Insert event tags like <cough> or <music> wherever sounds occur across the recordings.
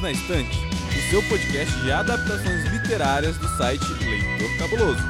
Perdidos na Estante, o seu podcast de adaptações literárias do site Leitor Cabuloso.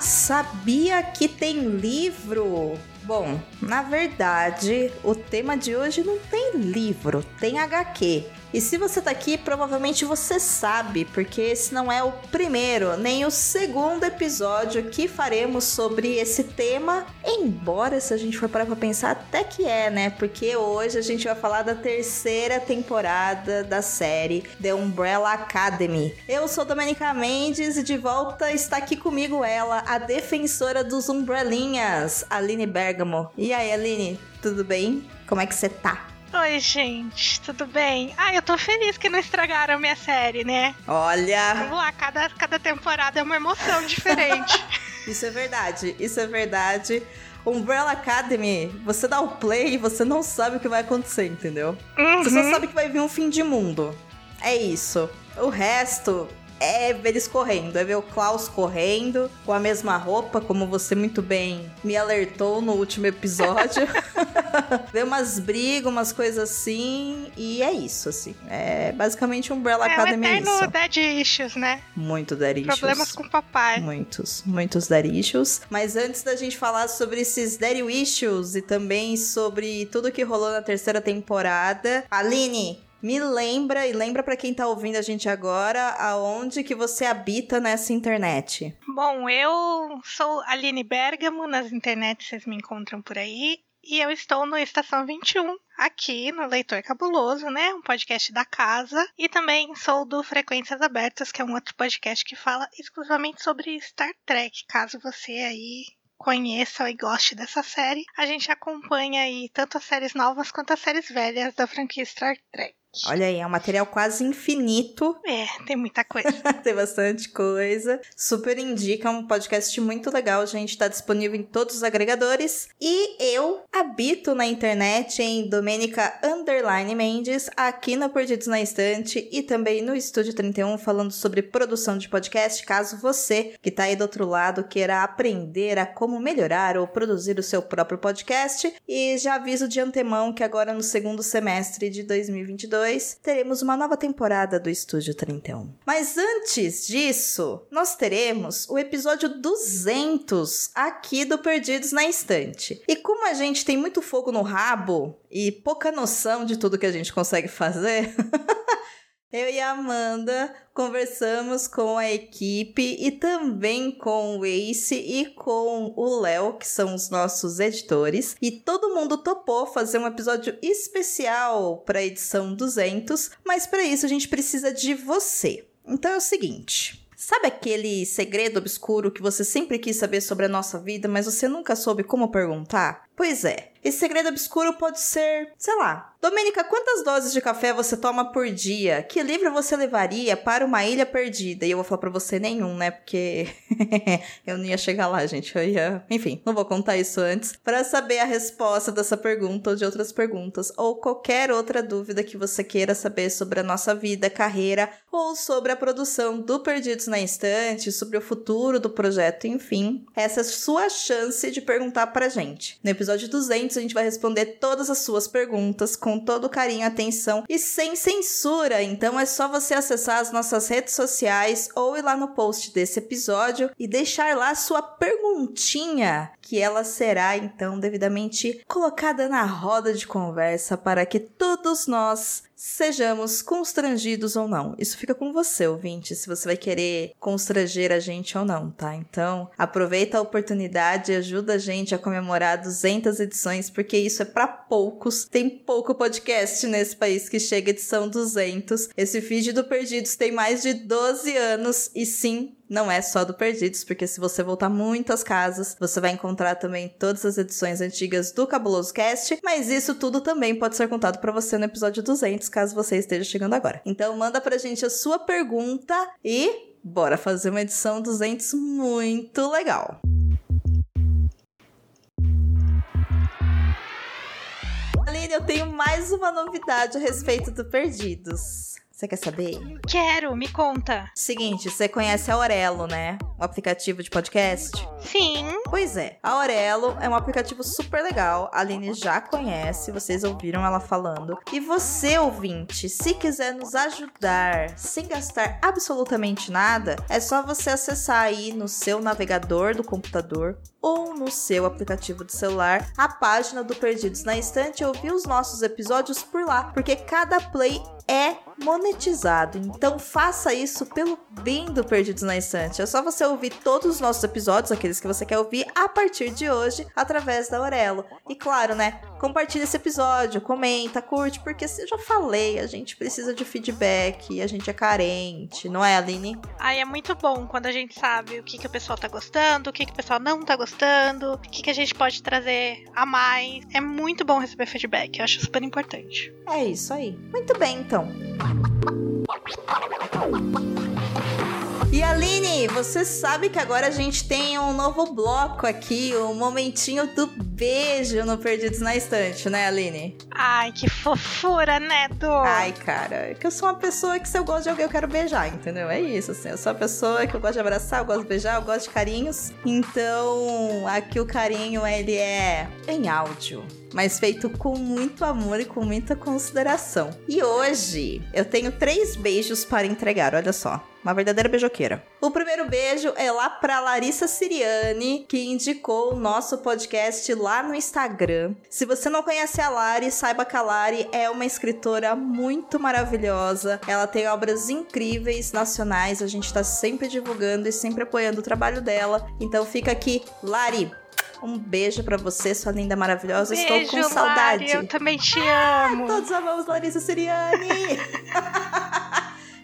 Sabia que tem livro? Bom, na verdade, o tema de hoje não tem livro, tem HQ. E se você tá aqui, provavelmente você sabe, porque esse não é o primeiro nem o segundo episódio que faremos sobre esse tema. Embora, se a gente for parar pra pensar, até que é, né? Porque hoje a gente vai falar da terceira temporada da série The Umbrella Academy. Eu sou Domenica Mendes e de volta está aqui comigo ela, a defensora dos Umbrelinhas, Aline Bergamo. E aí, Aline, tudo bem? Como é que você tá? Oi, gente, tudo bem? Ah, eu tô feliz que não estragaram minha série, né? Olha! Vamos lá, cada, cada temporada é uma emoção diferente. <laughs> isso é verdade, isso é verdade. Umbrella Academy, você dá o play e você não sabe o que vai acontecer, entendeu? Uhum. Você só sabe que vai vir um fim de mundo. É isso. O resto é ver eles correndo, é ver o Klaus correndo com a mesma roupa, como você muito bem me alertou no último episódio. <laughs> ver umas brigas, umas coisas assim, e é isso, assim. É basicamente um Umbrella é, Academy. É o Dead Issues, né? Muito Dead Issues. Problemas com o papai. Muitos, muitos Dead Issues. Mas antes da gente falar sobre esses Dead Issues e também sobre tudo que rolou na terceira temporada, Aline, me lembra e lembra para quem tá ouvindo a gente agora aonde que você habita nessa internet. Bom, eu sou Aline Bergamo, nas internet vocês me encontram por aí. E eu estou no Estação 21, aqui no Leitor Cabuloso, né? Um podcast da casa. E também sou do Frequências Abertas, que é um outro podcast que fala exclusivamente sobre Star Trek. Caso você aí conheça e goste dessa série, a gente acompanha aí tanto as séries novas quanto as séries velhas da franquia Star Trek. Olha aí, é um material quase infinito. <laughs> É, tem muita coisa. <laughs> tem bastante coisa. Super indica, é um podcast muito legal, gente. Tá disponível em todos os agregadores. E eu habito na internet em Domenica Underline Mendes, aqui no Perdidos na Estante e também no Estúdio 31, falando sobre produção de podcast. Caso você que tá aí do outro lado queira aprender a como melhorar ou produzir o seu próprio podcast. E já aviso de antemão que agora no segundo semestre de 2022 2022, teremos uma nova temporada do Estúdio 31. Mas antes disso, nós teremos o episódio 200 aqui do Perdidos na Estante. E como a gente tem muito fogo no rabo e pouca noção de tudo que a gente consegue fazer. <laughs> Eu e a Amanda conversamos com a equipe e também com o Ace e com o Léo, que são os nossos editores, e todo mundo topou fazer um episódio especial para a edição 200, mas para isso a gente precisa de você. Então é o seguinte, Sabe aquele segredo obscuro que você sempre quis saber sobre a nossa vida, mas você nunca soube como perguntar? Pois é, esse segredo obscuro pode ser, sei lá. Domênica, quantas doses de café você toma por dia? Que livro você levaria para uma ilha perdida? E eu vou falar para você nenhum, né? Porque <laughs> eu não ia chegar lá, gente. Eu ia, enfim, não vou contar isso antes para saber a resposta dessa pergunta ou de outras perguntas ou qualquer outra dúvida que você queira saber sobre a nossa vida, carreira ou sobre a produção do Perdidos na Instante, sobre o futuro do projeto, enfim. Essa é a sua chance de perguntar pra gente. No episódio 200 a gente vai responder todas as suas perguntas com todo carinho, atenção e sem censura. Então é só você acessar as nossas redes sociais ou ir lá no post desse episódio e deixar lá sua perguntinha, que ela será então devidamente colocada na roda de conversa para que todos nós sejamos constrangidos ou não. Isso fica com você, ouvinte, se você vai querer constranger a gente ou não, tá? Então, aproveita a oportunidade e ajuda a gente a comemorar 200 edições, porque isso é para poucos. Tem pouco podcast nesse país que chega edição 200. Esse feed do Perdidos tem mais de 12 anos e sim, não é só do Perdidos, porque se você voltar muitas casas, você vai encontrar também todas as edições antigas do Cabuloso Cast, mas isso tudo também pode ser contado para você no episódio 200, caso você esteja chegando agora. Então manda pra gente a sua pergunta e bora fazer uma edição 200 muito legal. Aline, eu tenho mais uma novidade a respeito do Perdidos. Você quer saber? Quero, me conta. Seguinte, você conhece a Aurelo, né? O aplicativo de podcast? Sim. Pois é, a Aurelo é um aplicativo super legal. A Aline já conhece, vocês ouviram ela falando. E você, ouvinte, se quiser nos ajudar sem gastar absolutamente nada, é só você acessar aí no seu navegador do computador ou no seu aplicativo de celular a página do Perdidos na Estante e ouvir os nossos episódios por lá, porque cada play é monetizado. Então faça isso pelo bem do Perdidos na Estante. É só você ouvir todos os nossos episódios, aqueles que você quer ouvir, a partir de hoje, através da Aurelo. E claro, né? Compartilha esse episódio, comenta, curte, porque eu já falei, a gente precisa de feedback, a gente é carente, não é, Aline? Ai, é muito bom quando a gente sabe o que, que o pessoal tá gostando, o que, que o pessoal não tá gostando, o que, que a gente pode trazer a mais. É muito bom receber feedback, eu acho super importante. É isso aí. Muito bem, então. E Aline, você sabe que agora a gente tem um novo bloco aqui, o um momentinho do beijo no Perdidos na Estante, né, Aline? Ai, que fofura, né, Do? Ai, cara, é que eu sou uma pessoa que se eu gosto de alguém eu quero beijar, entendeu? É isso, assim, eu sou uma pessoa que eu gosto de abraçar, eu gosto de beijar, eu gosto de carinhos. Então, aqui o carinho, ele é em áudio mas feito com muito amor e com muita consideração. E hoje eu tenho três beijos para entregar, olha só. Uma verdadeira beijoqueira. O primeiro beijo é lá para Larissa Siriani, que indicou o nosso podcast lá no Instagram. Se você não conhece a Lari, saiba que a Lari é uma escritora muito maravilhosa. Ela tem obras incríveis nacionais, a gente tá sempre divulgando e sempre apoiando o trabalho dela. Então fica aqui, Lari, um beijo para você, sua linda maravilhosa. Beijo, Estou com saudade. Lari, eu também te amo. Todos amamos Larissa Siriani. <laughs>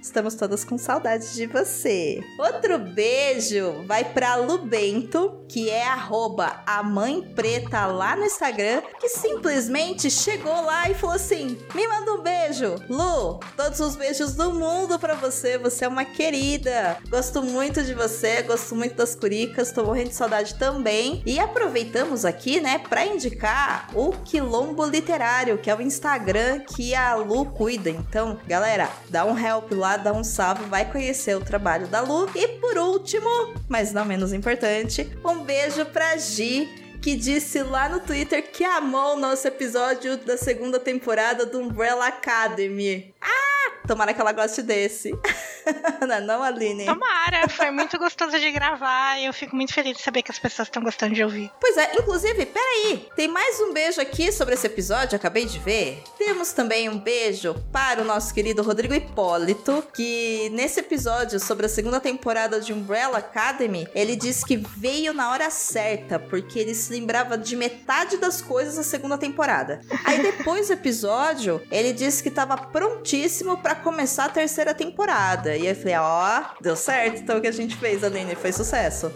Estamos todas com saudade de você. Outro beijo vai pra Lu Bento, que é arroba a mãe preta lá no Instagram, que simplesmente chegou lá e falou assim: me manda um beijo. Lu, todos os beijos do mundo para você. Você é uma querida. Gosto muito de você, gosto muito das curicas, tô morrendo de saudade também. E aproveitamos aqui, né, para indicar o Quilombo Literário, que é o Instagram que a Lu cuida. Então, galera, dá um help lá dar um salve, vai conhecer o trabalho da Lu. E por último, mas não menos importante, um beijo pra Gi que disse lá no Twitter que amou o nosso episódio da segunda temporada do Umbrella Academy. Ah, tomara que ela goste desse. <laughs> não, é não, Aline? Tomara, foi muito gostoso de gravar e eu fico muito feliz de saber que as pessoas estão gostando de ouvir. Pois é, inclusive, peraí, tem mais um beijo aqui sobre esse episódio, acabei de ver. Temos também um beijo para o nosso querido Rodrigo Hipólito, que nesse episódio sobre a segunda temporada de Umbrella Academy, ele disse que veio na hora certa, porque ele se lembrava de metade das coisas da segunda temporada. Aí depois do episódio, ele disse que estava prontíssimo para começar a terceira temporada. E eu falei, ó, oh, deu certo então o que a gente fez, Aline, foi sucesso.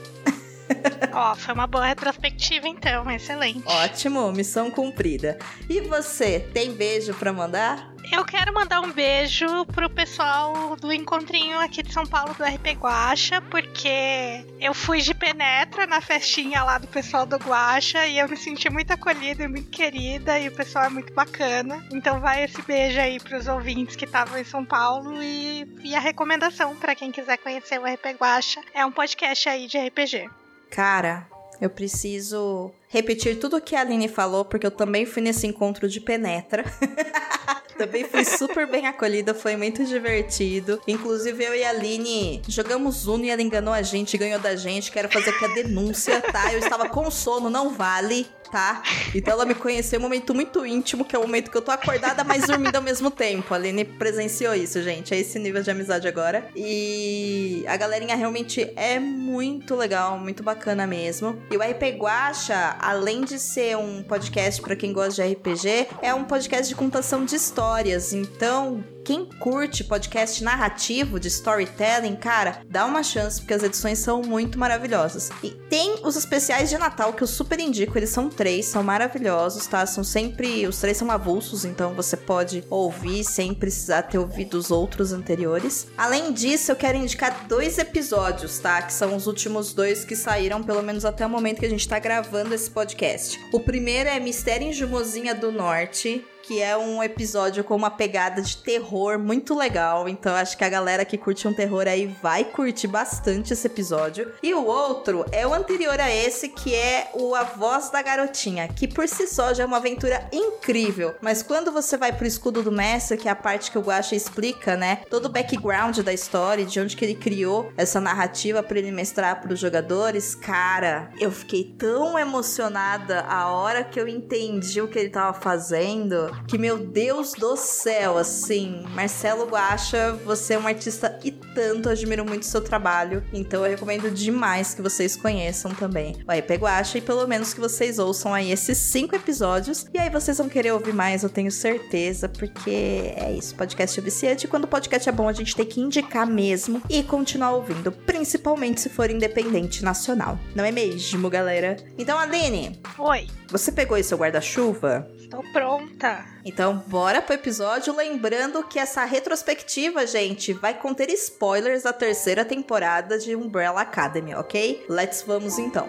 <laughs> Ó, oh, foi uma boa retrospectiva então, excelente. Ótimo, missão cumprida. E você, tem beijo para mandar? Eu quero mandar um beijo pro pessoal do encontrinho aqui de São Paulo do RP Guacha, porque eu fui de penetra na festinha lá do pessoal do Guacha e eu me senti muito acolhida e muito querida e o pessoal é muito bacana. Então vai esse beijo aí pros ouvintes que estavam em São Paulo e, e a recomendação para quem quiser conhecer o RP Guacha é um podcast aí de RPG. Cara, eu preciso repetir tudo o que a Aline falou, porque eu também fui nesse encontro de penetra. <laughs> também fui super bem acolhida, foi muito divertido. Inclusive, eu e a Aline jogamos Uno e ela enganou a gente, ganhou da gente. Quero fazer aqui a denúncia, tá? Eu estava com sono, não vale tá? Então ela me conheceu em um momento muito íntimo, que é o momento que eu tô acordada, mas dormindo ao mesmo tempo. A Aline presenciou isso, gente. É esse nível de amizade agora. E a galerinha realmente é muito legal, muito bacana mesmo. E o RP Guacha, além de ser um podcast para quem gosta de RPG, é um podcast de contação de histórias. Então, quem curte podcast narrativo de storytelling, cara, dá uma chance porque as edições são muito maravilhosas. E tem os especiais de Natal que eu super indico, eles são três, são maravilhosos, tá? São sempre. Os três são avulsos, então você pode ouvir sem precisar ter ouvido os outros anteriores. Além disso, eu quero indicar dois episódios, tá? Que são os últimos dois que saíram, pelo menos até o momento que a gente tá gravando esse podcast. O primeiro é Mistério em Jumozinha do Norte, que é um episódio com uma pegada de terror muito legal. Então acho que a galera que curte um terror aí vai curtir bastante esse episódio. E o outro é o anterior a esse, que é o A Voz da Garotinha, que por si só já é uma aventura incrível. Mas quando você vai pro escudo do mestre, que é a parte que o Guacha explica, né? Todo o background da história, de onde que ele criou essa narrativa para ele mestrar para os jogadores, cara, eu fiquei tão emocionada a hora que eu entendi o que ele tava fazendo, que meu Deus do céu, assim, Marcelo Guacha, você é um artista e tanto, admiro muito o seu trabalho, então eu recomendo demais que vocês conheçam também o IP Guacha e pelo menos que vocês ouçam aí esses cinco episódios, e aí vocês vão querer ouvir mais, eu tenho certeza, porque é isso, podcast é viciante, e quando o podcast é bom a gente tem que indicar mesmo e continuar ouvindo, principalmente se for independente nacional. Não é mesmo, galera? Então, Aline. Oi. Você pegou aí seu guarda-chuva? Estou pronta. Então, bora pro episódio. Lembrando que essa retrospectiva, gente, vai conter spoilers da terceira temporada de Umbrella Academy, ok? Let's vamos então.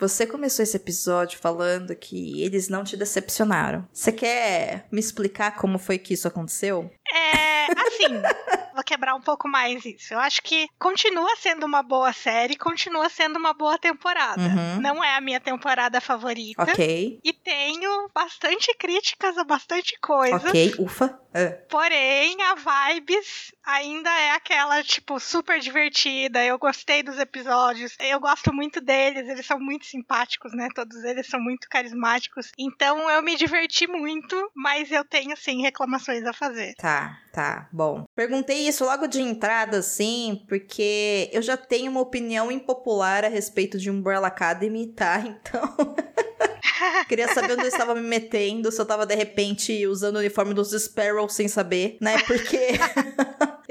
Você começou esse episódio falando que eles não te decepcionaram. Você quer me explicar como foi que isso aconteceu? É, assim, <laughs> vou quebrar um pouco mais isso. Eu acho que continua sendo uma boa série, continua sendo uma boa temporada. Uhum. Não é a minha temporada favorita. Ok. E tenho bastante críticas a bastante coisa. Ok, ufa. Ah, Porém, a vibes ainda é aquela, tipo, super divertida. Eu gostei dos episódios. Eu gosto muito deles. Eles são muito simpáticos, né? Todos eles são muito carismáticos. Então eu me diverti muito, mas eu tenho, sim, reclamações a fazer. Tá, tá, bom. Perguntei isso logo de entrada, assim, porque eu já tenho uma opinião impopular a respeito de Umbrella Academy, tá? <laughs> Então. <laughs> Queria saber onde eu estava me metendo, se eu tava de repente usando o uniforme dos Sparrow sem saber, né? Porque.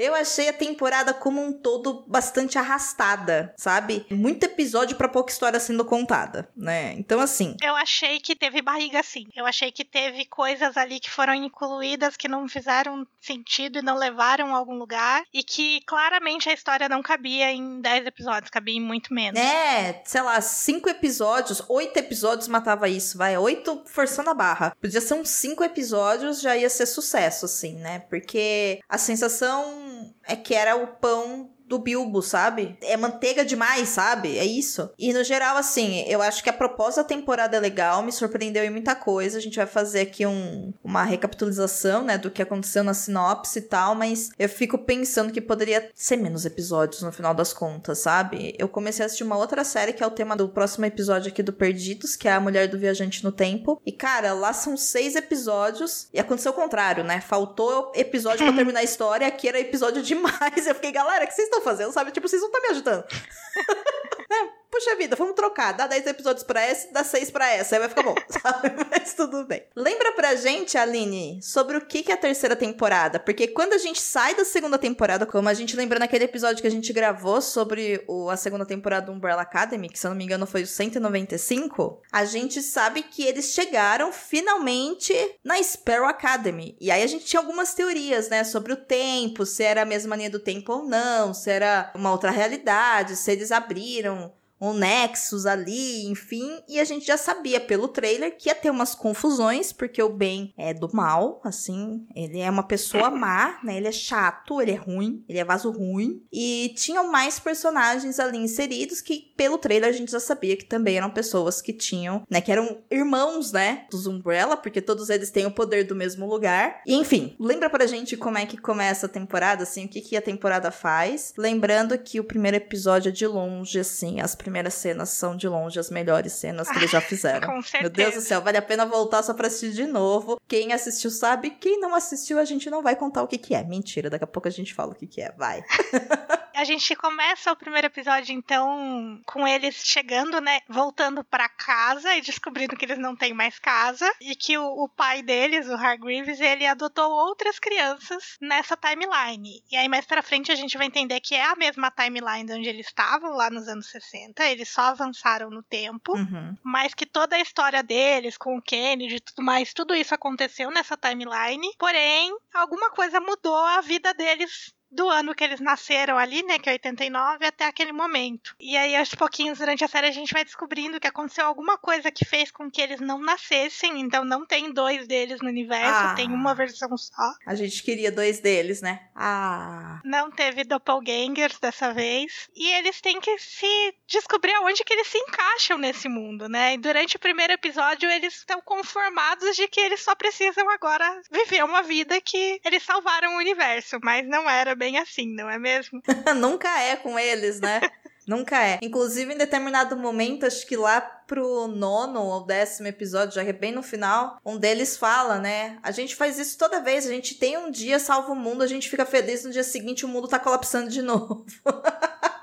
Eu achei a temporada como um todo bastante arrastada, sabe? Muito episódio pra pouca história sendo contada, né? Então, assim. Eu achei que teve barriga sim. Eu achei que teve coisas ali que foram incluídas que não fizeram sentido e não levaram a algum lugar. E que claramente a história não cabia em 10 episódios, cabia em muito menos. É, sei lá, cinco episódios, oito episódios matava isso, vai. Oito forçando a barra. Podia ser uns cinco episódios, já ia ser sucesso, assim, né? Porque a sensação é que era o pão do Bilbo, sabe? É manteiga demais, sabe? É isso. E no geral, assim, eu acho que a proposta da temporada é legal, me surpreendeu em muita coisa. A gente vai fazer aqui um, uma recapitulação, né, do que aconteceu na sinopse e tal, mas eu fico pensando que poderia ser menos episódios no final das contas, sabe? Eu comecei a assistir uma outra série que é o tema do próximo episódio aqui do Perdidos, que é a Mulher do Viajante no Tempo. E, cara, lá são seis episódios e aconteceu o contrário, né? Faltou episódio pra <laughs> terminar a história, aqui era episódio demais. Eu fiquei, galera, o que vocês estão fazendo, sabe? Tipo, vocês não estão me ajudando. <laughs> puxa vida, vamos trocar. Dá 10 episódios pra essa, dá 6 pra essa. Aí vai ficar bom, <laughs> sabe? Mas tudo bem. Lembra pra gente, Aline, sobre o que que é a terceira temporada? Porque quando a gente sai da segunda temporada, como a gente lembra naquele episódio que a gente gravou sobre o, a segunda temporada do Umbrella Academy, que se eu não me engano foi o 195, a gente sabe que eles chegaram finalmente na Sparrow Academy. E aí a gente tinha algumas teorias, né, sobre o tempo, se era a mesma linha do tempo ou não, se era uma outra realidade, se eles abriram um Nexus ali, enfim, e a gente já sabia pelo trailer que ia ter umas confusões, porque o Ben é do mal, assim, ele é uma pessoa <coughs> má, né? Ele é chato, ele é ruim, ele é vaso ruim, e tinham mais personagens ali inseridos que pelo trailer a gente já sabia que também eram pessoas que tinham, né, que eram irmãos, né, dos Umbrella, porque todos eles têm o poder do mesmo lugar. E enfim, lembra pra gente como é que começa a temporada, assim, o que que a temporada faz? Lembrando que o primeiro episódio é de longe, assim, as primeiras cenas são de longe as melhores cenas que eles já <laughs> fizeram. Com certeza. Meu Deus do céu, vale a pena voltar só pra assistir de novo. Quem assistiu sabe, quem não assistiu a gente não vai contar o que que é. Mentira, daqui a pouco a gente fala o que que é, vai. <laughs> A gente começa o primeiro episódio, então, com eles chegando, né? Voltando para casa e descobrindo que eles não têm mais casa. E que o, o pai deles, o Hargreaves, ele adotou outras crianças nessa timeline. E aí, mais pra frente, a gente vai entender que é a mesma timeline onde eles estavam, lá nos anos 60. Eles só avançaram no tempo. Uhum. Mas que toda a história deles, com o Kennedy e tudo mais, tudo isso aconteceu nessa timeline. Porém, alguma coisa mudou a vida deles do ano que eles nasceram ali, né, que é 89, até aquele momento. E aí, aos pouquinhos, durante a série, a gente vai descobrindo que aconteceu alguma coisa que fez com que eles não nascessem, então não tem dois deles no universo, Ah. tem uma versão só. A gente queria dois deles, né? Ah. Não teve doppelgangers dessa vez. E eles têm que se descobrir aonde que eles se encaixam nesse mundo, né? E durante o primeiro episódio, eles estão conformados de que eles só precisam agora viver uma vida que eles salvaram o universo, mas não era bem assim, não é mesmo? <laughs> Nunca é com eles, né? <laughs> Nunca é. Inclusive, em determinado momento, acho que lá pro nono ou décimo episódio, já que é bem no final, um deles fala, né? A gente faz isso toda vez. A gente tem um dia, salva o mundo, a gente fica feliz, no dia seguinte o mundo tá colapsando de <laughs> novo.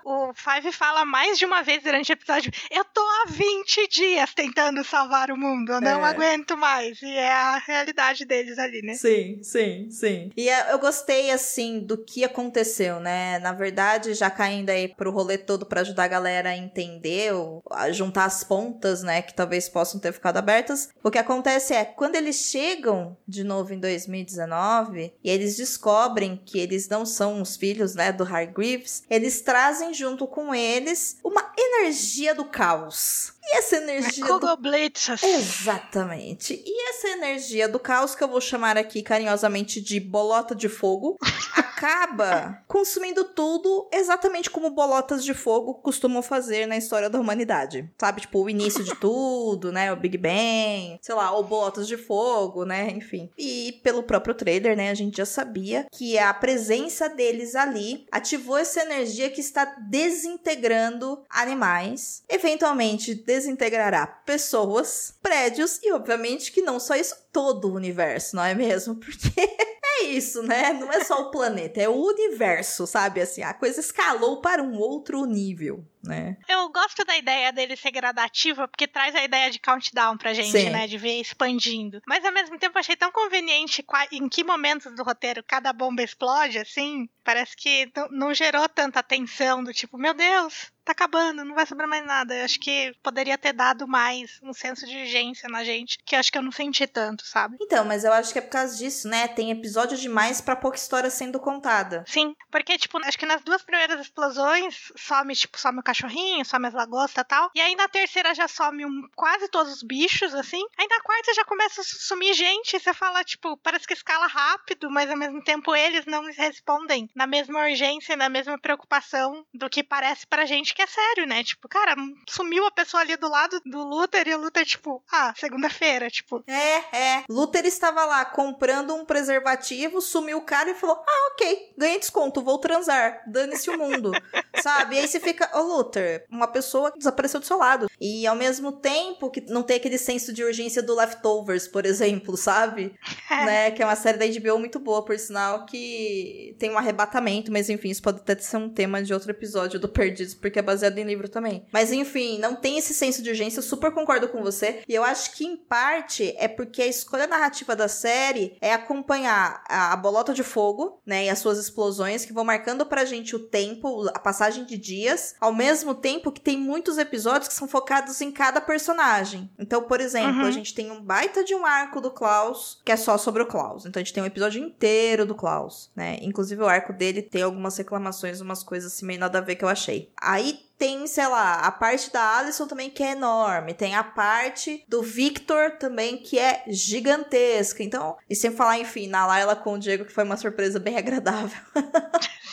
O Five fala mais de uma vez durante o episódio: Eu tô há 20 dias tentando salvar o mundo, eu não É. aguento mais. E é a realidade deles ali, né? Sim, sim, sim. E é, eu gostei, assim, do que aconteceu, né? Na verdade, já caindo aí pro rolê todo pra ajudar a galera a entender, ou a juntar as pontas, né? Que talvez possam ter ficado abertas. O que acontece é, quando eles chegam de novo em 2019 e eles descobrem que eles não são os filhos, né? Do Hargreaves, eles trazem junto com eles uma energia do caos. E essa energia do Google Blitzes. Exatamente. E essa energia do caos, que eu vou chamar aqui carinhosamente de bolota de fogo, <laughs> acaba consumindo tudo exatamente como bolotas de fogo costumam fazer na história da humanidade. Sabe, tipo, o início de <laughs> tudo, né? O Big Bang, sei lá, ou bolotas de fogo, né? Enfim. E pelo próprio trailer, né? A gente já sabia que a presença deles ali ativou essa energia que está desintegrando animais, eventualmente desintegrará pessoas, prédios e, obviamente, que não só isso, todo o universo, não é mesmo? <laughs> Porque é isso, né? Não é só o planeta, é o universo, sabe? Assim, a coisa escalou para um outro nível, né? Eu gosto da ideia dele ser gradativa, porque traz a ideia de countdown pra gente, Sim. né? De ver expandindo. Mas ao mesmo tempo eu achei tão conveniente em que momentos do roteiro cada bomba explode, assim. Parece que não- gerou tanta tensão do tipo, meu Deus, tá acabando, não vai sobrar mais nada. Eu acho que poderia ter dado mais um senso de urgência na gente, que eu acho que eu não senti tanto, sabe? Então, mas eu acho que é por causa disso, né? Tem episódio demais pra pouca história sendo contada. Sim, porque, tipo, acho que nas duas primeiras explosões some, tipo, some o cachorrinho, some as lagostas e tal. E aí na terceira já some um, quase todos os bichos, assim. Aí na quarta já começa a sumir gente. Você fala, tipo, parece que escala rápido, mas ao mesmo tempo eles não respondem na mesma urgência, na mesma preocupação do que parece pra gente que é sério, né? Tipo, cara, sumiu a pessoa ali do lado do Luther e o Luther, tipo, ah, segunda-feira, tipo. É, é. Luther estava lá comprando um preservativo, sumiu o cara e falou: Ah, ok, ganhei desconto, vou transar. Dane-se o mundo. <laughs> Sabe? E aí você fica, ô Luther, uma pessoa que desapareceu do seu lado. E ao mesmo tempo que não tem aquele senso de urgência do Leftovers, por exemplo, sabe? <laughs> né? Que é uma série da HBO muito boa, por sinal, que tem um arrebatamento, mas enfim, isso pode até ser um tema de outro episódio do Perdidos, porque é baseado em livro também. Mas enfim, não tem esse senso de urgência, eu super concordo com você. E eu acho que em parte é porque a escolha narrativa da série é acompanhar a, a bolota de fogo, né, e as suas explosões que vão marcando pra gente o tempo, a passagem de dias, ao mesmo tempo que tem muitos episódios que são focados em cada personagem. Então, por exemplo, Uhum. a gente tem um baita de um arco do Klaus que é só sobre o Klaus. Então a gente tem um episódio inteiro do Klaus, né? Inclusive o arco dele tem algumas reclamações, umas coisas assim meio nada a ver que eu achei. Aí tem, sei lá, a parte da Alison também que é enorme. Tem a parte do Victor também que é gigantesca. Então, e sem falar, enfim, na Layla com o Diego, que foi uma surpresa bem <laughs> agradável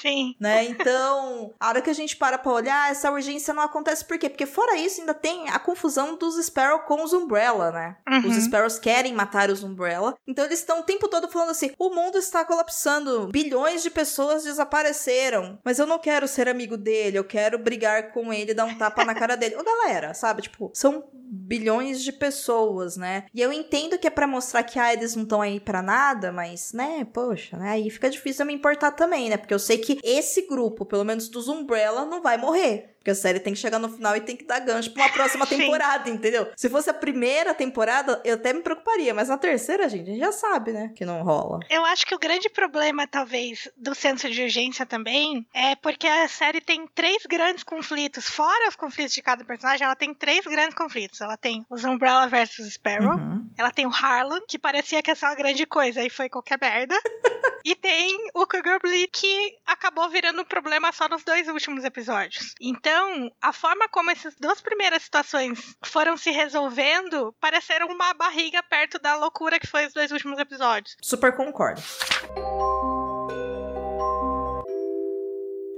Sim. né? Então, a hora que a gente para pra olhar, essa urgência não acontece por quê? Porque fora isso, ainda tem a confusão dos Sparrow com os Umbrella, né? Uhum. Os Sparrows querem matar os Umbrella. Então eles estão o tempo todo falando assim: o mundo está colapsando, bilhões de pessoas desapareceram. Mas eu não quero ser amigo dele, eu quero brigar com ele, dar um tapa na cara dele. Ô, galera, sabe? Tipo, são bilhões de pessoas, né? E eu entendo que é para mostrar que ah, eles não estão aí para nada, mas, né, poxa, né? Aí fica difícil eu me importar também, né? Porque eu sei que esse grupo, pelo menos dos Umbrella, não vai morrer. Porque a série tem que chegar no final e tem que dar gancho pra uma próxima <laughs> temporada, entendeu? Se fosse a primeira temporada, eu até me preocuparia, mas na terceira, gente, a gente já sabe, né? Que não rola. Eu acho que o grande problema, talvez, do senso de urgência também é porque a série tem três grandes conflitos. Fora os conflitos de cada personagem, ela tem três grandes conflitos. Ela tem os Umbrella versus Sparrow. Uhum. Ela tem o Harlan, que parecia que ia ser uma grande coisa e foi qualquer merda. <laughs> e tem o Cougar Bleed, que acabou virando um problema só nos dois últimos episódios. Então, então, a forma como essas duas primeiras situações foram se resolvendo pareceram uma barriga perto da loucura que foi os dois últimos episódios. Super concordo.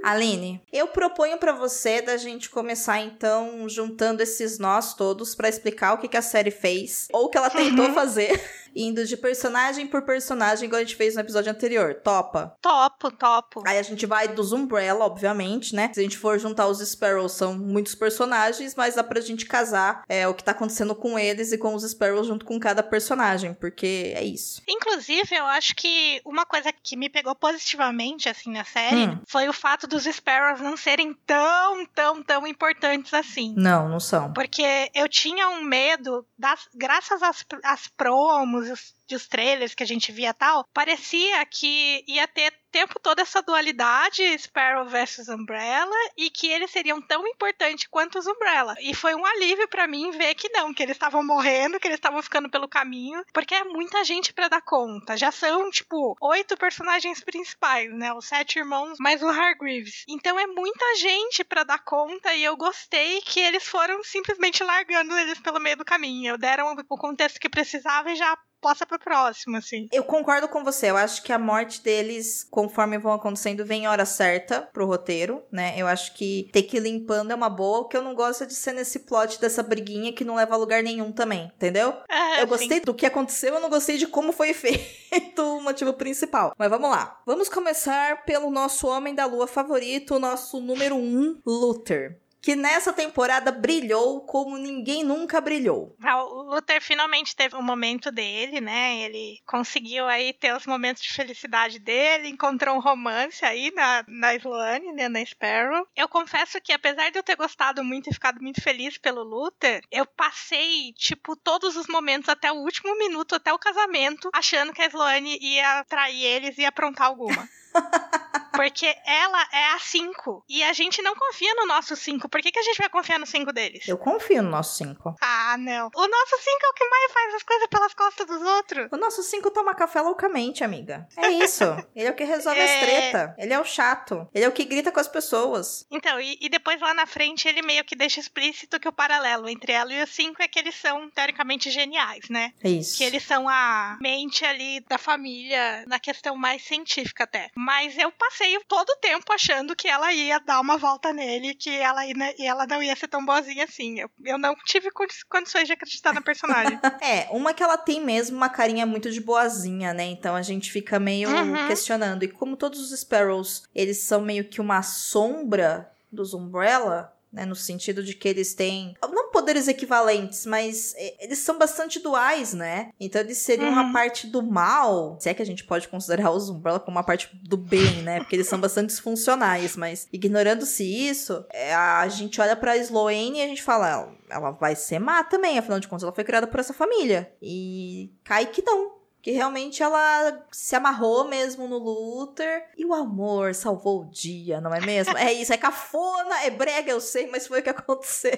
Aline, eu proponho para você da gente começar então juntando esses nós todos para explicar o que, que a série fez ou o que ela tentou uhum. fazer <laughs> indo de personagem por personagem, igual a gente fez no episódio anterior. Topa? Topo, topo. Aí a gente vai dos Umbrella, obviamente, né? Se a gente for juntar os Sparrows, são muitos personagens, mas dá pra gente casar é, o que tá acontecendo com eles e com os Sparrows junto com cada personagem, porque é isso. Inclusive, eu acho que uma coisa que me pegou positivamente, assim, na série, hum. foi o fato dos Sparrows não serem tão, tão, tão importantes assim. Não, não são. Porque eu tinha um medo, das, graças às, às promos dos, dos trailers que a gente via tal, parecia que ia ter tempo todo essa dualidade Sparrow versus Umbrella e que eles seriam tão importantes quanto os Umbrella. E foi um alívio para mim ver que não, que eles estavam morrendo, que eles estavam ficando pelo caminho, porque é muita gente para dar conta. Já são, tipo, oito personagens principais, né? Os sete irmãos mais o Hargreaves. Então é muita gente para dar conta e eu gostei que eles foram simplesmente largando eles pelo meio do caminho. Deram o contexto que precisava e já passa pro próximo, assim. Eu concordo com você. Eu acho que a morte deles, conforme vão acontecendo, vem em hora certa pro roteiro, né? Eu acho que ter que ir limpando é uma boa. O que eu não gosto é de ser nesse plot dessa briguinha que não leva a lugar nenhum também, entendeu? É, eu gostei sim. do que aconteceu, eu não gostei de como foi <laughs> feito o motivo principal. Mas vamos lá. Vamos começar pelo nosso homem da lua favorito, o nosso número um, Luther que nessa temporada brilhou como ninguém nunca brilhou. Ah, o Luther finalmente teve o um momento dele, né? Ele conseguiu aí ter os momentos de felicidade dele, encontrou um romance aí na, na Sloane, né? Na Sparrow. Eu confesso que apesar de eu ter gostado muito e ficado muito feliz pelo Luther, eu passei, tipo, todos os momentos até o último minuto, até o casamento, achando que a Sloane ia trair eles e aprontar alguma. <laughs> Porque ela é a 5. E a gente não confia no nosso 5. Por que, que a gente vai confiar no 5 deles? Eu confio no nosso 5. Ah, não. O nosso 5 é o que mais faz as coisas pelas costas dos outros. O nosso 5 toma café loucamente, amiga. É isso. Ele é o que resolve é... as treta. Ele é o chato. Ele é o que grita com as pessoas. Então, e, e depois lá na frente ele meio que deixa explícito que o paralelo entre ela e o 5 é que eles são teoricamente geniais, né? É isso. Que eles são a mente ali da família na questão mais científica até. Mas eu passei todo o tempo achando que ela ia dar uma volta nele, que ela, ia, e ela não ia ser tão boazinha assim. Eu, eu não tive condições de acreditar na personagem. <laughs> é, uma que ela tem mesmo uma carinha muito de boazinha, né? Então a gente fica meio uhum. questionando. E como todos os Sparrows, eles são meio que uma sombra dos Umbrella, né, no sentido de que eles têm não poderes equivalentes, mas eles são bastante duais, né? Então eles seriam uhum. uma parte do mal, se é que a gente pode considerar os Umbrella como uma parte do bem, né? Porque eles são bastante disfuncionais, mas ignorando-se isso, é, a gente olha para Sloane e a gente fala, ela vai ser má também, afinal de contas ela foi criada por essa família. E cai que não, que realmente ela se amarrou mesmo no Luther e o amor salvou o dia, não é mesmo? É isso, é cafona, é brega, eu sei, mas foi o que <laughs> aconteceu.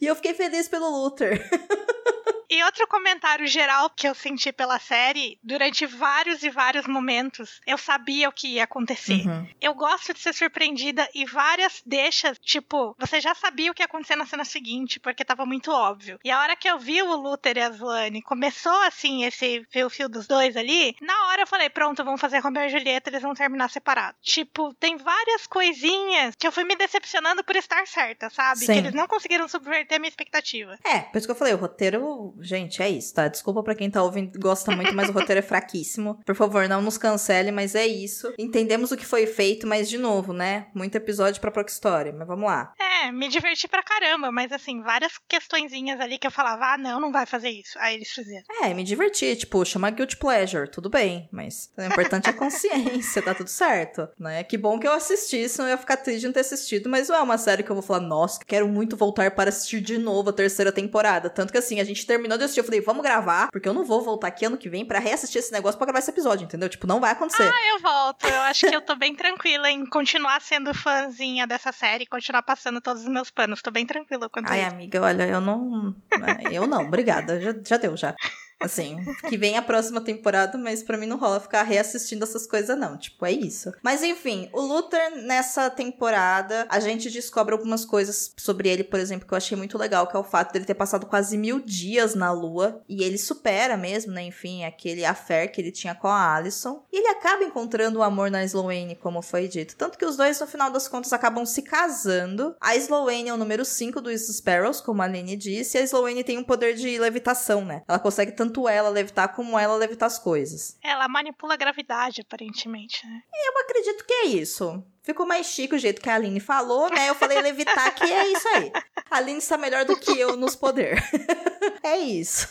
e eu fiquei feliz pelo Luther. <laughs> E outro comentário geral que eu senti pela série, durante vários e vários momentos, eu sabia o que ia acontecer. Uhum. Eu gosto de ser surpreendida e várias deixas, tipo, você já sabia o que ia acontecer na cena seguinte, porque tava muito óbvio. E a hora que eu vi o Luther e a Slane, começou assim, esse fio-fio dos dois ali, na hora eu falei, pronto, vamos fazer Romeo e Julieta, eles vão terminar separados. Tipo, tem várias coisinhas que eu fui me decepcionando por estar certa, sabe? Sim. Que eles não conseguiram subverter a minha expectativa. É, por isso que eu falei, o roteiro gente, é isso, tá? Desculpa pra quem tá ouvindo e gosta muito, mas o roteiro é fraquíssimo. Por favor, não nos cancele, mas é isso. Entendemos o que foi feito, mas de novo, né? Muito episódio pra própria história, mas vamos lá. É, me diverti pra caramba, mas assim, várias questõezinhas ali que eu falava, ah, não, não vai fazer isso. Aí eles fizeram. É, me diverti, tipo, chama guilty pleasure, tudo bem, mas o importante é a consciência, tá tudo certo, né? Que bom que eu assisti, senão eu ia ficar triste de não ter assistido, mas não é uma série que eu vou falar, nossa, quero muito voltar para assistir de novo a terceira temporada. Tanto que assim, a gente terminou de assistir, eu falei, vamos gravar, porque eu não vou voltar aqui ano que vem para reassistir esse negócio pra gravar esse episódio, entendeu? Tipo, não vai acontecer. Ah, eu volto. Eu acho que eu tô bem tranquila em continuar sendo fãzinha dessa série, continuar passando todos os meus panos. Tô bem tranquila quanto Ai, isso. amiga, olha, eu não. é, Eu não, obrigada. Já, já deu, já. Assim, que vem a próxima temporada, mas pra mim não rola ficar reassistindo essas coisas, não. Tipo, é isso. Mas enfim, o Luther, nessa temporada, a gente descobre algumas coisas sobre ele, por exemplo, que eu achei muito legal, que é o fato dele ter passado quase mil dias na Lua. E ele supera mesmo, né? Enfim, aquele affair que ele tinha com a Alison. E ele acaba encontrando o amor na Sloane, como foi dito. Tanto que os dois, no final das contas, acabam se casando. A Sloane é o número 5 dos Sparrows, como a Aline disse. E a Sloane tem um poder de levitação, né? Ela consegue tanto ela levitar como ela levitar as coisas. Ela manipula a gravidade, aparentemente, né? Eu acredito que é isso. Ficou mais chique o jeito que a Aline falou, né? Eu falei levitar, que é isso aí. A Aline está melhor do que eu nos poder. <laughs> é isso.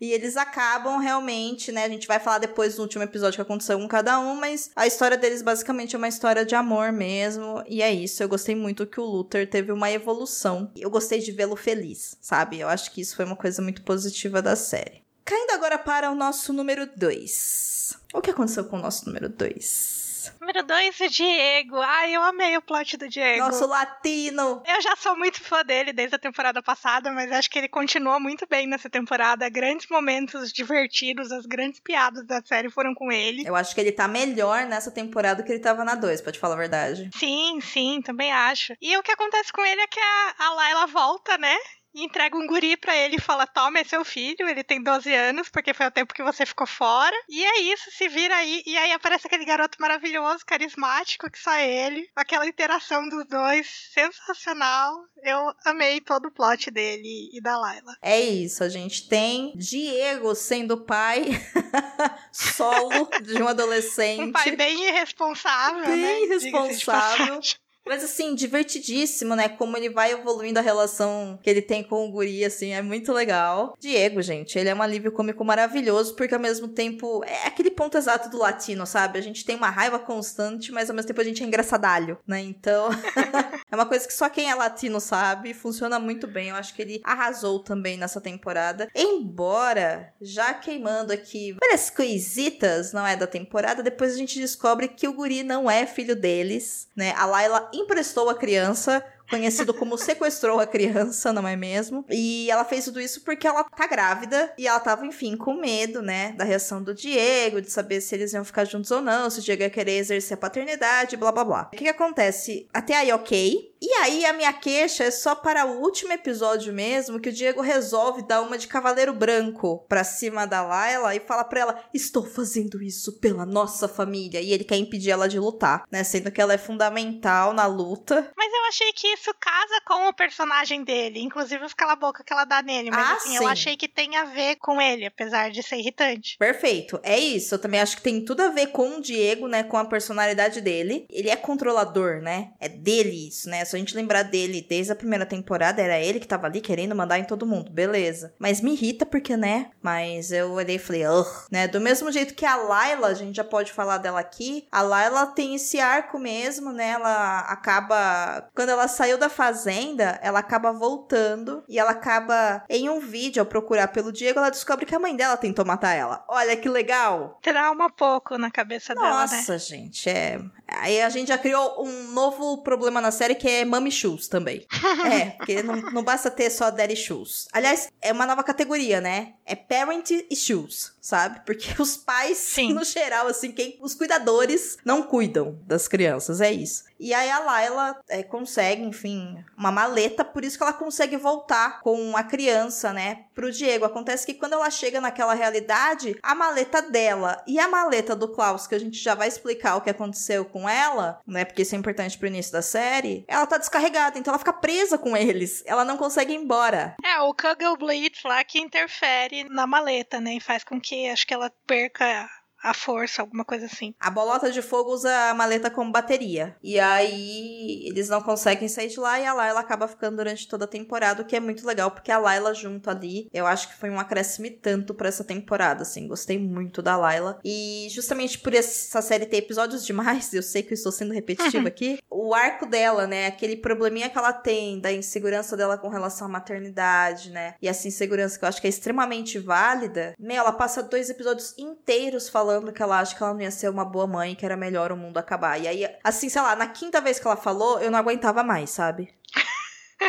e eles acabam realmente, né? A gente vai falar depois no último episódio que aconteceu com cada um, mas a história deles basicamente é uma história de amor mesmo. E é isso. Eu gostei muito que o Luther teve uma evolução. Eu gostei de vê-lo feliz, sabe? Eu acho que isso foi uma coisa muito positiva da série. Caindo agora para o nosso número 2. O que aconteceu com o nosso número 2? Número 2, o Diego. Ai, eu amei o plot do Diego. Nosso latino! Eu já sou muito fã dele desde a temporada passada, mas acho que ele continua muito bem nessa temporada. Grandes momentos divertidos, as grandes piadas da série foram com ele. Eu acho que ele tá melhor nessa temporada que ele tava na 2, pra te falar a verdade. Sim, sim, também acho. E o que acontece com ele é que a, a Layla volta, né? E entrega um guri pra ele e fala: Toma, é seu filho, ele tem 12 anos, porque foi o tempo que você ficou fora. E é isso, se vira aí. E aí aparece aquele garoto maravilhoso, carismático, que só ele. Aquela interação dos dois, sensacional. Eu amei todo o plot dele e da Layla. É isso, a gente tem Diego sendo pai <laughs> solo de um adolescente. Um pai bem irresponsável, né? Bem de irresponsável. Mas assim, divertidíssimo, né? Como ele vai evoluindo a relação que ele tem com o guri, assim, é muito legal. Diego, gente, ele é um alívio cômico maravilhoso, porque ao mesmo tempo é aquele ponto exato do latino, sabe? A gente tem uma raiva constante, mas ao mesmo tempo a gente é engraçadalho, né? Então, <laughs> é uma coisa que só quem é latino sabe, funciona muito bem. Eu acho que ele arrasou também nessa temporada. Embora, já queimando aqui várias coisitas, não é da temporada, depois a gente descobre que o guri não é filho deles, né? A Layla emprestou a criança, conhecido como sequestrou a criança, não é mesmo? E ela fez tudo isso porque ela tá grávida e ela tava, enfim, com medo, né, da reação do Diego, de saber se eles iam ficar juntos ou não, se o Diego ia querer exercer a paternidade, blá blá blá. O que que acontece? Até aí, ok. E aí, a minha queixa é só para o último episódio mesmo, que o Diego resolve dar uma de cavaleiro branco pra cima da Layla e fala pra ela: Estou fazendo isso pela nossa família. E ele quer impedir ela de lutar, né? Sendo que ela é fundamental na luta. Mas eu achei que isso casa com o personagem dele, inclusive os cala-boca que ela dá nele. Mas Ah, assim, eu sim. achei que tem a ver com ele, apesar de ser irritante. Perfeito, é isso. Eu também acho que tem tudo a ver com o Diego, né? Com a personalidade dele. Ele é controlador, né? É dele isso, né? Se a gente lembrar dele desde a primeira temporada, era ele que tava ali querendo mandar em todo mundo, beleza. Mas me irrita porque, né? Mas eu olhei e falei, ugh, né? Do mesmo jeito que a Layla, a gente já pode falar dela aqui, a Layla tem esse arco mesmo, né? Ela acaba. Quando ela saiu da fazenda, ela acaba voltando e ela acaba em um vídeo, ao procurar pelo Diego, ela descobre que a mãe dela tentou matar ela. Olha que legal! Trauma pouco na cabeça dela, né? Nossa, gente, é. Aí a gente já criou um novo problema na série que é Mummy Shoes também. <laughs> é, porque não, não basta ter só Daddy Shoes. Aliás, é uma nova categoria, né? É Parent Shoes, sabe? Porque os pais, Sim. <laughs> no geral, assim, quem, os cuidadores não cuidam das crianças, é isso. E aí a Layla é, consegue, enfim, uma maleta, por isso que ela consegue voltar com a criança, né, pro Diego. Acontece que quando ela chega naquela realidade, a maleta dela e a maleta do Klaus, que a gente já vai explicar o que aconteceu com ela, né, porque isso é importante pro início da série, ela tá descarregada, então ela fica presa com eles. Ela não consegue ir embora. É, o Kugel lá que interfere na maleta, né? E faz com que acho que ela perca a força, alguma coisa assim. A bolota de fogo usa a maleta como bateria. E aí eles não conseguem sair de lá e a Layla acaba ficando durante toda a temporada, o que é muito legal, porque a Layla junto ali, eu acho que foi um acréscimo tanto pra essa temporada, assim. Gostei muito da Layla. E justamente por essa série ter episódios demais, <laughs> eu sei que eu estou sendo repetitivo aqui, o arco dela, né, aquele probleminha que ela tem da insegurança dela com relação à maternidade, né, e essa insegurança que eu acho que é extremamente válida, meu, ela passa dois episódios inteiros falando falando que ela acha que ela não ia ser uma boa mãe, que era melhor o mundo acabar. E aí, assim, sei lá, na quinta vez que ela falou, eu não aguentava mais, sabe?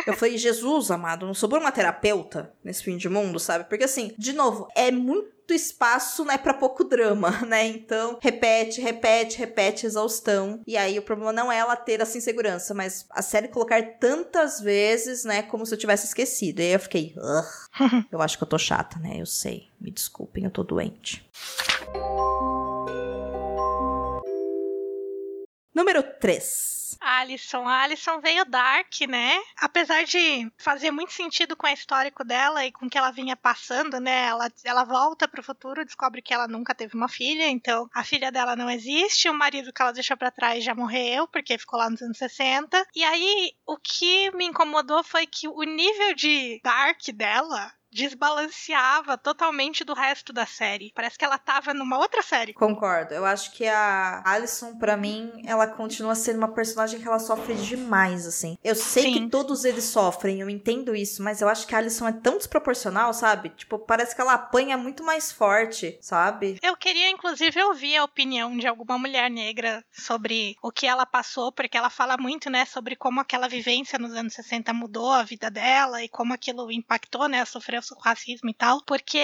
Eu falei, Jesus, amado, não sobrou uma terapeuta nesse fim de mundo, sabe? Porque assim, de novo, é muito espaço, né, para pouco drama, <laughs> né? Então, repete, repete, repete, exaustão. E aí o problema não é ela ter essa insegurança, mas a série colocar tantas vezes, né, como se eu tivesse esquecido. E aí eu fiquei, <laughs> eu acho que eu tô chata, né? Eu sei. Me desculpem, eu tô doente. Número 3. Alison. A Alison veio dark, né? Apesar de fazer muito sentido com o histórico dela e com o que ela vinha passando, né? Ela, ela volta pro futuro, descobre que ela nunca teve uma filha, então a filha dela não existe, o marido que ela deixou para trás já morreu, porque ficou lá nos anos 60. E aí, o que me incomodou foi que o nível de dark dela desbalanceava totalmente do resto da série. Parece que ela tava numa outra série. Concordo. Eu acho que a Alison, para mim, ela continua sendo uma personagem que ela sofre demais, assim. Eu sei Sim. que todos eles sofrem, eu entendo isso, mas eu acho que a Alison é tão desproporcional, sabe? Tipo, parece que ela apanha muito mais forte, sabe? Eu queria, inclusive, ouvir a opinião de alguma mulher negra sobre o que ela passou, porque ela fala muito, né, sobre como aquela vivência nos anos 60 mudou a vida dela e como aquilo impactou, né, sofreu o racismo e tal, porque,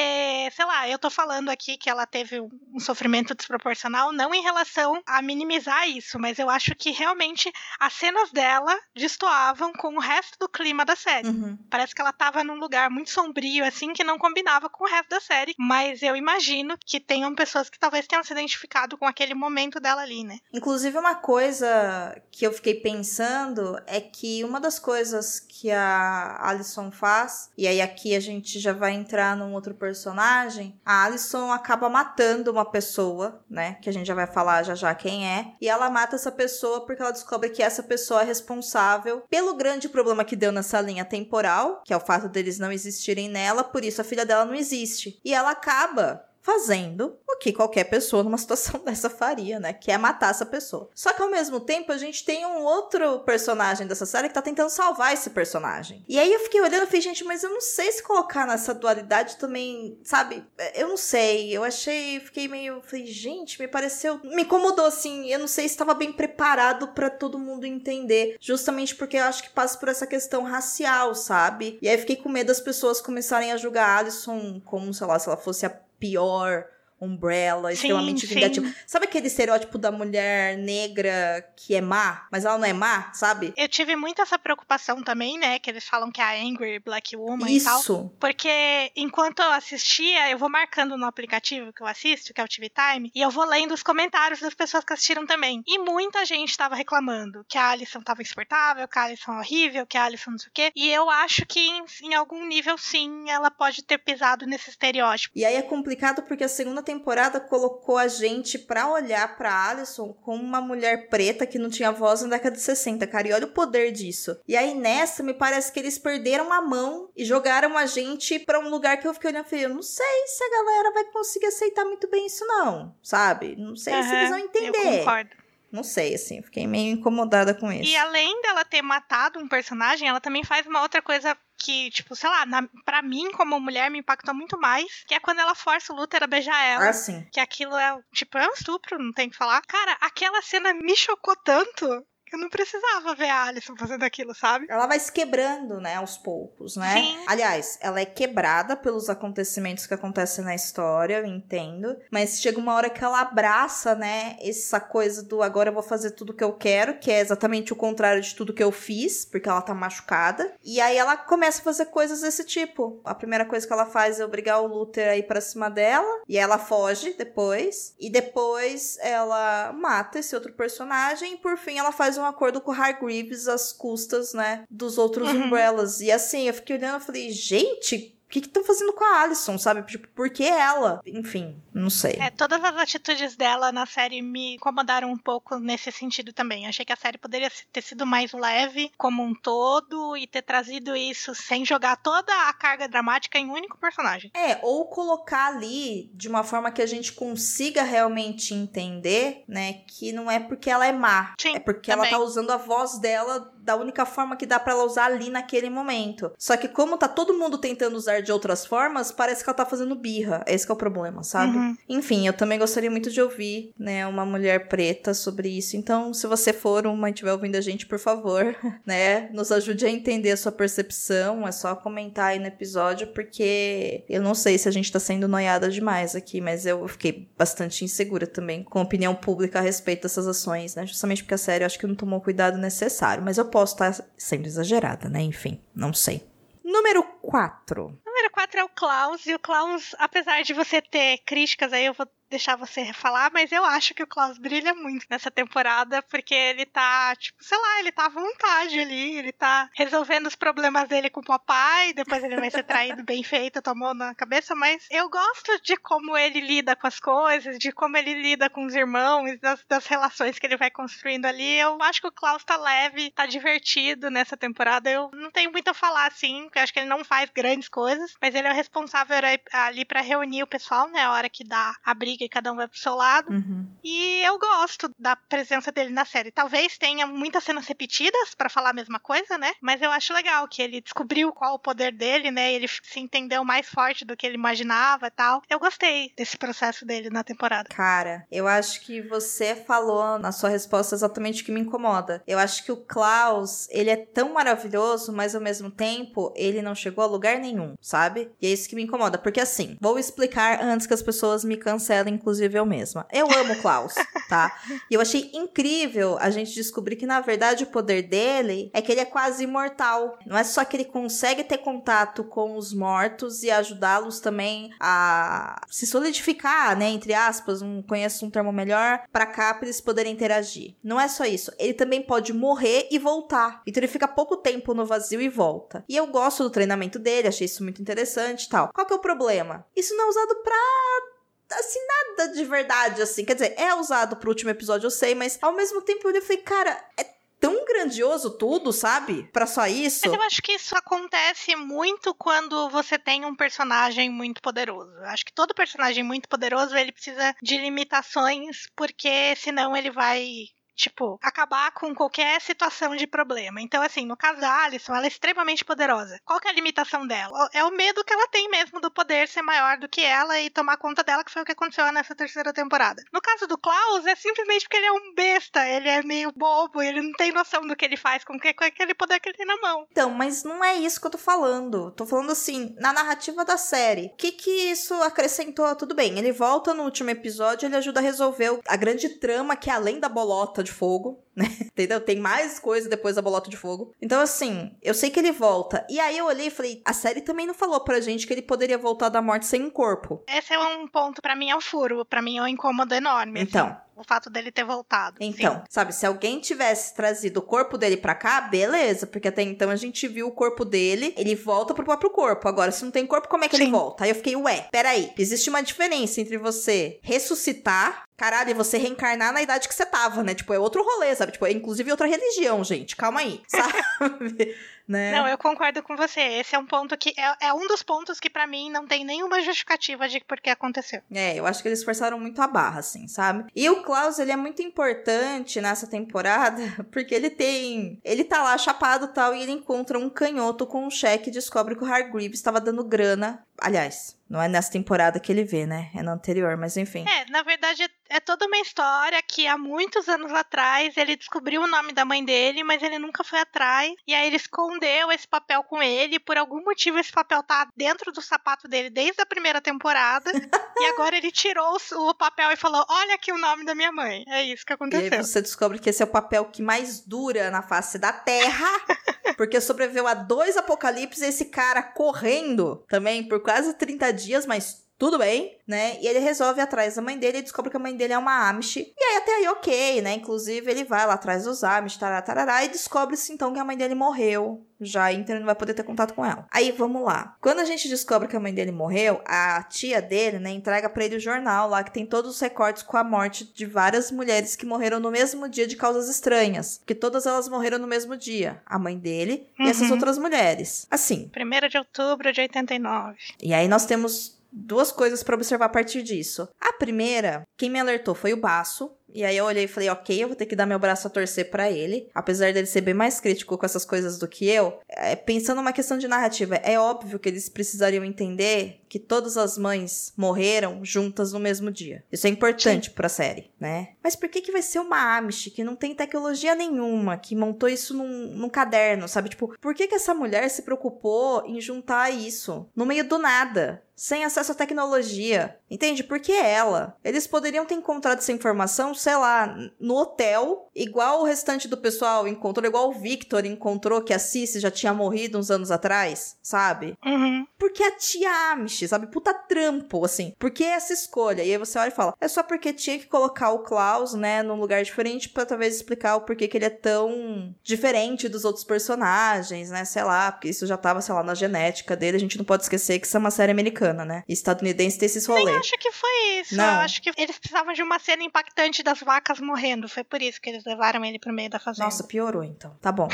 sei lá, eu tô falando aqui que ela teve um sofrimento desproporcional, não em relação a minimizar isso, mas eu acho que realmente as cenas dela destoavam com o resto do clima da série. Uhum. Parece que ela tava num lugar muito sombrio, assim, que não combinava com o resto da série, mas eu imagino que tenham pessoas que talvez tenham se identificado com aquele momento dela ali, né? Inclusive, uma coisa que eu fiquei pensando é que uma das coisas que a Alison faz, e aí aqui a gente gente já vai entrar num outro personagem, a Alison acaba matando uma pessoa, né? Que a gente já vai falar já já quem é. E ela mata essa pessoa porque ela descobre que essa pessoa é responsável pelo grande problema que deu nessa linha temporal, que é o fato deles não existirem nela, por isso a filha dela não existe. E ela acaba fazendo o que qualquer pessoa numa <laughs> situação dessa faria, né? Que é matar essa pessoa. Só que ao mesmo tempo a gente tem um outro personagem dessa série que tá tentando salvar esse personagem. E aí eu fiquei olhando e falei, gente, mas eu não sei se colocar nessa dualidade também, sabe? Eu não sei. Eu achei, fiquei meio, falei, gente, me pareceu, me incomodou assim. Eu não sei se estava bem preparado para todo mundo entender, justamente porque eu acho que passa por essa questão racial, sabe? E aí fiquei com medo das pessoas começarem a julgar a Alison como, sei lá, se ela fosse a pior Umbrella, sim, extremamente vingativo. Sabe aquele estereótipo da mulher negra que é má, mas ela não é má, sabe? Eu tive muito essa preocupação também, né? Que eles falam que é a Angry Black Woman Isso. e tal. Porque enquanto eu assistia, eu vou marcando no aplicativo que eu assisto, que é o TV Time, e eu vou lendo os comentários das pessoas que assistiram também. E muita gente tava reclamando que a Alison tava insuportável, que a Alison é horrível, que a Alison não sei o quê. E eu acho que em, em algum nível, sim, ela pode ter pisado nesse estereótipo. E aí é complicado porque a segunda temporada colocou a gente pra olhar pra Alison como uma mulher preta que não tinha voz na década de 60, cara. E olha o poder disso. E aí nessa, me parece que eles perderam a mão e jogaram a gente pra um lugar que eu fiquei olhando e falei, eu não sei se a galera vai conseguir aceitar muito bem isso não, sabe? Não sei uhum, se eles vão entender. Eu concordo. Não sei, assim, fiquei meio incomodada com isso. E além dela ter matado um personagem, ela também faz uma outra coisa que, tipo, sei lá, na, pra mim, como mulher, me impactou muito mais, que é quando ela força o Luther a beijar ela. Ah, sim. Que aquilo é, tipo, é um estupro, não tem que falar. Cara, aquela cena me chocou tanto eu não precisava ver a Alison fazendo aquilo, sabe? Ela vai se quebrando, né, aos poucos, né? Sim. Aliás, ela é quebrada pelos acontecimentos que acontecem na história, eu entendo. Mas chega uma hora que ela abraça, né, essa coisa do agora eu vou fazer tudo que eu quero, que é exatamente o contrário de tudo que eu fiz, porque ela tá machucada. E aí ela começa a fazer coisas desse tipo. A primeira coisa que ela faz é obrigar o Luther a ir pra cima dela. E ela foge depois. E depois ela mata esse outro personagem. E por fim ela faz um um acordo com o Hargreaves às custas, né, dos outros Uhum. Umbrellas. E assim, eu fiquei olhando e falei, gente, que que estão fazendo com a Alison, sabe? Tipo, por que ela? Enfim, não sei. É, todas as atitudes dela na série me incomodaram um pouco nesse sentido também. Achei que a série poderia ter sido mais leve como um todo e ter trazido isso sem jogar toda a carga dramática em um único personagem. É, ou colocar ali de uma forma que a gente consiga realmente entender, né, que não é porque ela é má, Sim, é porque ela também. tá usando a voz dela da única forma que dá pra ela usar ali naquele momento. Só que como tá todo mundo tentando usar de outras formas, parece que ela tá fazendo birra. Esse que é o problema, sabe? Uhum. Enfim, eu também gostaria muito de ouvir, né, uma mulher preta sobre isso. Então, se você for uma e estiver ouvindo a gente, por favor, <laughs> né, nos ajude a entender a sua percepção. É só comentar aí no episódio, porque eu não sei se a gente tá sendo noiada demais aqui, mas eu fiquei bastante insegura também com a opinião pública a respeito dessas ações, né? Justamente porque a série eu acho que não tomou o cuidado necessário. Mas eu posso estar sendo exagerada, né? Enfim, não sei. Número 4. Número 4 é o Klaus, e o Klaus, apesar de você ter críticas aí, eu vou deixar você falar, mas eu acho que o Klaus brilha muito nessa temporada, porque ele tá, tipo, sei lá, ele tá à vontade ali, ele tá resolvendo os problemas dele com o papai, depois ele vai ser traído bem feito, tomou na cabeça, mas eu gosto de como ele lida com as coisas, de como ele lida com os irmãos, das, das relações que ele vai construindo ali. Eu acho que o Klaus tá leve, tá divertido nessa temporada. Eu não tenho muito a falar assim, porque eu acho que ele não faz grandes coisas, mas ele é o responsável ali para reunir o pessoal, né, a hora que dá a briga e cada um vai pro seu lado. Uhum. E eu gosto da presença dele na série. Talvez tenha muitas cenas repetidas para falar a mesma coisa, né? Mas eu acho legal que ele descobriu qual o poder dele, né? Ele se entendeu mais forte do que ele imaginava e tal. Eu gostei desse processo dele na temporada. Cara, eu acho que você falou na sua resposta exatamente o que me incomoda. Eu acho que o Klaus, ele é tão maravilhoso, mas ao mesmo tempo, ele não chegou a lugar nenhum, sabe? E é isso que me incomoda. Porque assim, vou explicar antes que as pessoas me cancelem, inclusive eu mesma. Eu amo o Klaus, tá? <laughs> E eu achei incrível a gente descobrir que, na verdade, o poder dele é que ele é quase imortal. Não é só que ele consegue ter contato com os mortos e ajudá-los também a se solidificar, né? Entre aspas, não conheço um termo melhor, pra cá pra eles poderem interagir. Não é só isso. Ele também pode morrer e voltar. Então ele fica pouco tempo no vazio e volta. E eu gosto do treinamento dele, achei isso muito interessante e tal. Qual que é o problema? Isso não é usado pra assim, nada de verdade, assim. Quer dizer, é usado pro último episódio, eu sei, mas ao mesmo tempo eu falei, cara, é tão grandioso tudo, sabe? Pra só isso. Mas eu acho que isso acontece muito quando você tem um personagem muito poderoso. Eu acho que todo personagem muito poderoso, ele precisa de limitações, porque senão ele vai tipo, acabar com qualquer situação de problema. Então, assim, no caso da Alison, ela é extremamente poderosa. Qual que é a limitação dela? É o medo que ela tem mesmo do poder ser maior do que ela e tomar conta dela, que foi o que aconteceu nessa terceira temporada. No caso do Klaus, é simplesmente porque ele é um besta, ele é meio bobo, ele não tem noção do que ele faz com, que, com aquele poder que ele tem na mão. Então, mas não é isso que eu tô falando. Tô falando assim, na narrativa da série. O que que isso acrescentou? Tudo bem, ele volta no último episódio, ele ajuda a resolver a grande trama que é além da bolota de fogo, <laughs> né? Entendeu? Tem mais coisa depois da bolota de fogo. Então, assim, eu sei que ele volta. E aí eu olhei e falei, a série também não falou pra gente que ele poderia voltar da morte sem um corpo. Esse é um ponto, para mim, é um furo. para mim é um incômodo enorme. Então. Assim o fato dele ter voltado. Então, sim. sabe, se alguém tivesse trazido o corpo dele pra cá, beleza, porque até então a gente viu o corpo dele, ele volta pro próprio corpo. Agora, se não tem corpo, como é que sim. ele volta? Aí eu fiquei, ué, peraí, existe uma diferença entre você ressuscitar, caralho, e você reencarnar na idade que você tava, né? Tipo, é outro rolê, sabe? Tipo, é inclusive outra religião, gente. Calma aí, <laughs> sabe? Né? Não, eu concordo com você. Esse é um ponto que é, é um dos pontos que para mim não tem nenhuma justificativa de por que aconteceu. É, eu acho que eles forçaram muito a barra, assim, sabe? E o Klaus, ele é muito importante nessa temporada, <laughs> porque ele tem. Ele tá lá chapado e tal, e ele encontra um canhoto com um cheque e descobre que o Hargreaves estava dando grana. Aliás, não é nessa temporada que ele vê, né? É na anterior, mas enfim. É, na verdade, é toda uma história que há muitos anos atrás ele descobriu o nome da mãe dele, mas ele nunca foi atrás. E aí ele escondeu esse papel com ele. Por algum motivo, esse papel tá dentro do sapato dele desde a primeira temporada. <laughs> e agora ele tirou o papel e falou: Olha aqui o nome da minha mãe. É isso que aconteceu. E aí você descobre que esse é o papel que mais dura na face da Terra. <laughs> porque sobreviveu a dois apocalipses esse cara correndo também por quase 30 dias, mas tudo bem, né? E ele resolve ir atrás da mãe dele e descobre que a mãe dele é uma Amish. E aí até aí ok, né? Inclusive ele vai lá atrás dos Amish, tarará, tarará, e descobre-se então que a mãe dele morreu já, então ele não vai poder ter contato com ela. Aí vamos lá. Quando a gente descobre que a mãe dele morreu, a tia dele, né, entrega para ele o jornal lá que tem todos os recortes com a morte de várias mulheres que morreram no mesmo dia de causas estranhas. Porque todas elas morreram no mesmo dia. A mãe dele uhum. e essas uhum. outras mulheres. Assim. 1 de outubro de 89. E aí nós temos duas coisas para observar a partir disso. A primeira, quem me alertou foi o Baço, e aí eu olhei e falei, ok, eu vou ter que dar meu braço a torcer para ele. Apesar dele ser bem mais crítico com essas coisas do que eu, é, pensando numa questão de narrativa, é óbvio que eles precisariam entender que todas as mães morreram juntas no mesmo dia. Isso é importante Sim. pra série, né? Mas por que que vai ser uma Amish que não tem tecnologia nenhuma, que montou isso num, num caderno, sabe? Tipo, por que que essa mulher se preocupou em juntar isso no meio do nada? sem acesso à tecnologia. Entende? Porque ela. Eles poderiam ter encontrado essa informação sei lá, no hotel, igual o restante do pessoal encontrou, igual o Victor encontrou que a Cici já tinha morrido uns anos atrás, sabe? Uhum. Porque a tia Amish, sabe? Puta trampo, assim. Porque essa escolha? E aí você olha e fala, é só porque tinha que colocar o Klaus, né, num lugar diferente para talvez explicar o porquê que ele é tão diferente dos outros personagens, né? Sei lá, porque isso já tava, sei lá, na genética dele. A gente não pode esquecer que isso é uma série americana, né? E estadunidense tem esses rolês. Acho que foi isso. Não. Eu acho que eles precisavam de uma cena impactante da das vacas morrendo. Foi por isso que eles levaram ele pro meio da fazenda. Nossa, piorou então. Tá bom.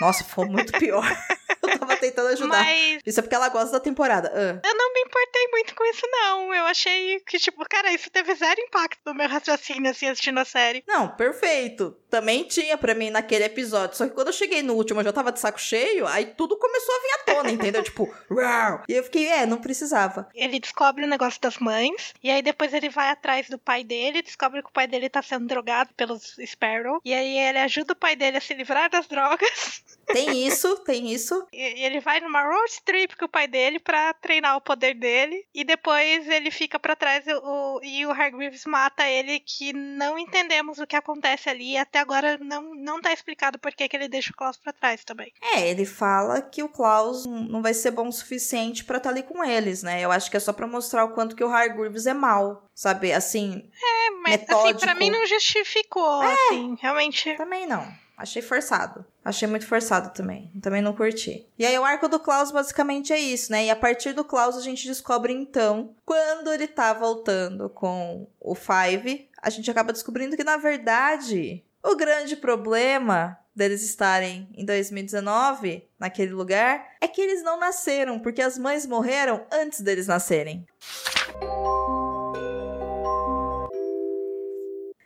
Nossa, foi muito pior. <laughs> eu tava tentando ajudar. Mas... Isso é porque ela gosta da temporada. Uh. Eu não me importei muito com isso, não. Eu achei que, tipo, cara, isso teve zero impacto no meu raciocínio, assim, assistindo a série. Não, perfeito. Também tinha pra mim naquele episódio. Só que quando eu cheguei no último, eu já tava de saco cheio, aí tudo começou a vir à tona, entendeu? <laughs> tipo, Rar! E eu fiquei, é, não precisava. Ele descobre o negócio das mães, e aí depois ele vai atrás do pai dele, descobre que o pai dele tá sendo drogado pelos Sparrow, e aí ele ajuda o pai dele a se livrar das drogas. <laughs> Tem isso, tem isso. E ele vai numa road trip com o pai dele para treinar o poder dele. E depois ele fica para trás o, e o Hargreaves mata ele, que não entendemos o que acontece ali. E até agora não, não tá explicado por que, que ele deixa o Klaus pra trás também. É, ele fala que o Klaus não vai ser bom o suficiente para estar tá ali com eles, né? Eu acho que é só pra mostrar o quanto que o Hargreaves é mal, sabe? Assim. É, mas metódico. assim, pra mim não justificou, é, assim, realmente. Também não. Achei forçado. Achei muito forçado também. Também não curti. E aí o arco do Klaus basicamente é isso, né? E a partir do Klaus a gente descobre então, quando ele tá voltando com o Five, a gente acaba descobrindo que na verdade o grande problema deles estarem em 2019 naquele lugar é que eles não nasceram, porque as mães morreram antes deles nascerem.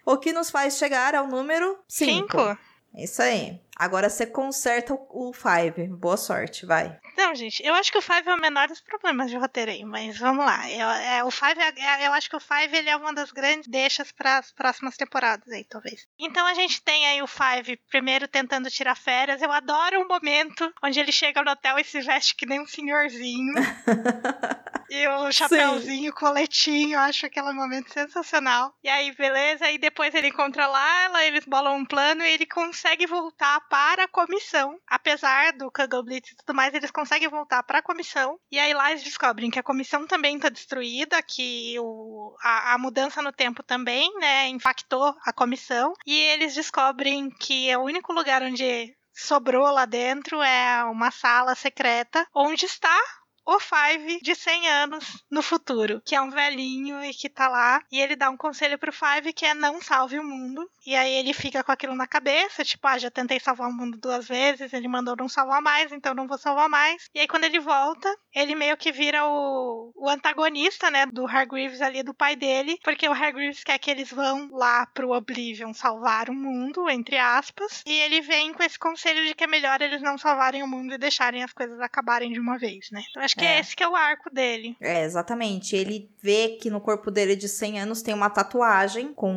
O que nos faz chegar ao número 5. É isso aí. Agora você conserta o Five. Boa sorte, vai. Não, gente, eu acho que o Five é o menor dos problemas de roteiro aí, mas vamos lá. Eu, é, o Five, é, é, eu acho que o Five ele é uma das grandes deixas para as próximas temporadas aí, talvez. Então a gente tem aí o Five primeiro tentando tirar férias. Eu adoro o momento onde ele chega no hotel e se veste que nem um senhorzinho. <laughs> e o chapéuzinho, o coletinho, eu acho aquele momento sensacional. E aí, beleza, e depois ele encontra lá, eles bolam um plano e ele consegue voltar para a comissão. Apesar do Kugel Blitz e tudo mais, eles conseguem voltar para a comissão. E aí lá eles descobrem que a comissão também está destruída, que o, a, a, mudança no tempo também, né, impactou a comissão. E eles descobrem que é o único lugar onde sobrou lá dentro é uma sala secreta onde está o Five de 100 anos no futuro, que é um velhinho e que tá lá, e ele dá um conselho pro Five que é não salve o mundo. E aí ele fica com aquilo na cabeça, tipo, ah, já tentei salvar o mundo duas vezes, ele mandou não salvar mais, então não vou salvar mais. E aí quando ele volta, ele meio que vira o, o antagonista, né, do Hargreaves ali, do pai dele, porque o Hargreaves quer que eles vão lá pro Oblivion salvar o mundo, entre aspas, e ele vem com esse conselho de que é melhor eles não salvarem o mundo e deixarem as coisas acabarem de uma vez, né? Então acho que é. esse que é o arco dele. É, exatamente. Ele vê que no corpo dele de 100 anos tem uma tatuagem com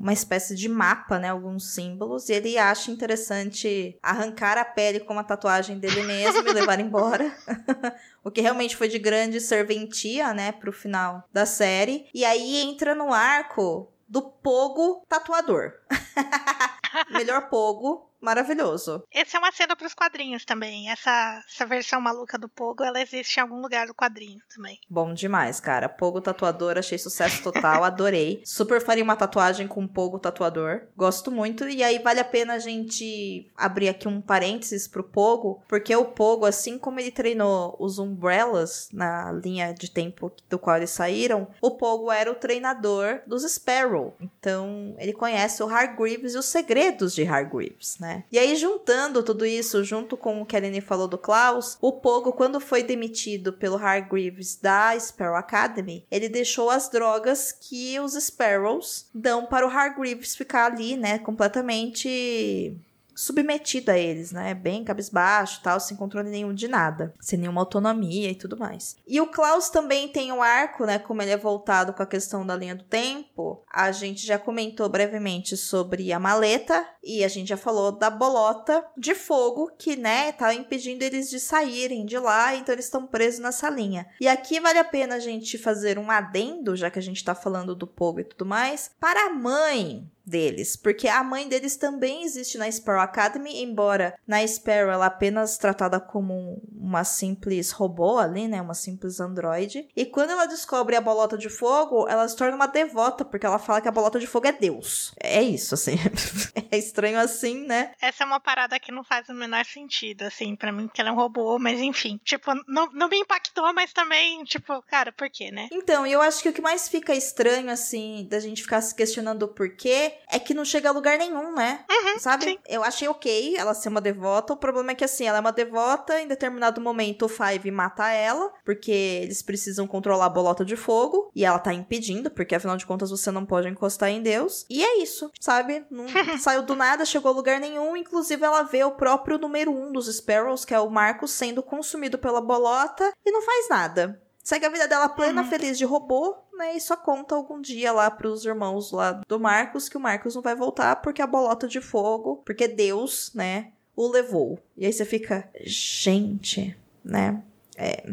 uma espécie de mapa, né? Alguns símbolos. E ele acha interessante arrancar a pele com uma tatuagem dele mesmo e <laughs> levar embora. <laughs> o que realmente foi de grande serventia, né, pro final da série. E aí entra no arco do Pogo tatuador. <laughs> Melhor Pogo maravilhoso. Esse é uma cena pros quadrinhos também. Essa, essa versão maluca do Pogo, ela existe em algum lugar do quadrinho também. Bom demais, cara. Pogo tatuador, achei sucesso total, <laughs> adorei. Super faria uma tatuagem com Pogo tatuador. Gosto muito. E aí vale a pena a gente abrir aqui um parênteses pro Pogo, porque o Pogo, assim como ele treinou os Umbrellas na linha de tempo do qual eles saíram, o Pogo era o treinador dos Sparrow. Então, ele conhece o Hargreaves e os segredos de Hargreaves, né? E aí, juntando tudo isso, junto com o que a Aline falou do Klaus, o Pogo, quando foi demitido pelo Hargreaves da Sparrow Academy, ele deixou as drogas que os Sparrows dão para o Hargreaves ficar ali, né, completamente submetido a eles, né? Bem cabisbaixo tal, sem controle nenhum de nada, sem nenhuma autonomia e tudo mais. E o Klaus também tem um arco, né? Como ele é voltado com a questão da linha do tempo, a gente já comentou brevemente sobre a maleta e a gente já falou da bolota de fogo que, né, tá impedindo eles de saírem de lá, então eles estão presos nessa linha. E aqui vale a pena a gente fazer um adendo, já que a gente tá falando do Pogo e tudo mais, para a mãe deles, porque a mãe deles também existe na Sparrow Academy, embora na Sparrow ela apenas tratada como uma simples robô ali, né, uma simples androide. E quando ela descobre a bolota de fogo, ela se torna uma devota, porque ela fala que a bolota de fogo é Deus. É isso, assim. <laughs> é estranho assim, né? Essa é uma parada que não faz o menor sentido, assim, para mim, que ela é um robô, mas enfim. Tipo, não, não me impactou, mas também, tipo, cara, por quê, né? Então, eu acho que o que mais fica estranho, assim, da gente ficar se questionando o porquê, é que não chega a lugar nenhum, né? Uhum, Sabe? sim. Eu achei ok ela ser uma devota. O problema é que, assim, ela é uma devota. Em determinado momento, o Five mata ela, porque eles precisam controlar a bolota de fogo. E ela tá impedindo, porque afinal de contas você não pode encostar em Deus. E é isso, sabe? Não <laughs> saiu do nada, chegou a lugar nenhum. Inclusive, ela vê o próprio número um dos Sparrows, que é o Marcos, sendo consumido pela bolota e não faz nada. Segue a vida dela plena, Uhum. feliz de robô, né? E só conta algum dia lá pros irmãos lá do Marcos que o Marcos não vai voltar porque a bolota de fogo, porque Deus, né, o levou. E aí você fica, gente, né? É,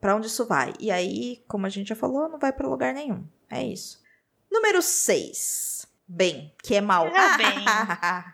pra onde isso vai? E aí, como a gente já falou, não vai pra lugar nenhum. É isso. Número 6. Bem, que é mal. É <laughs> o Ben.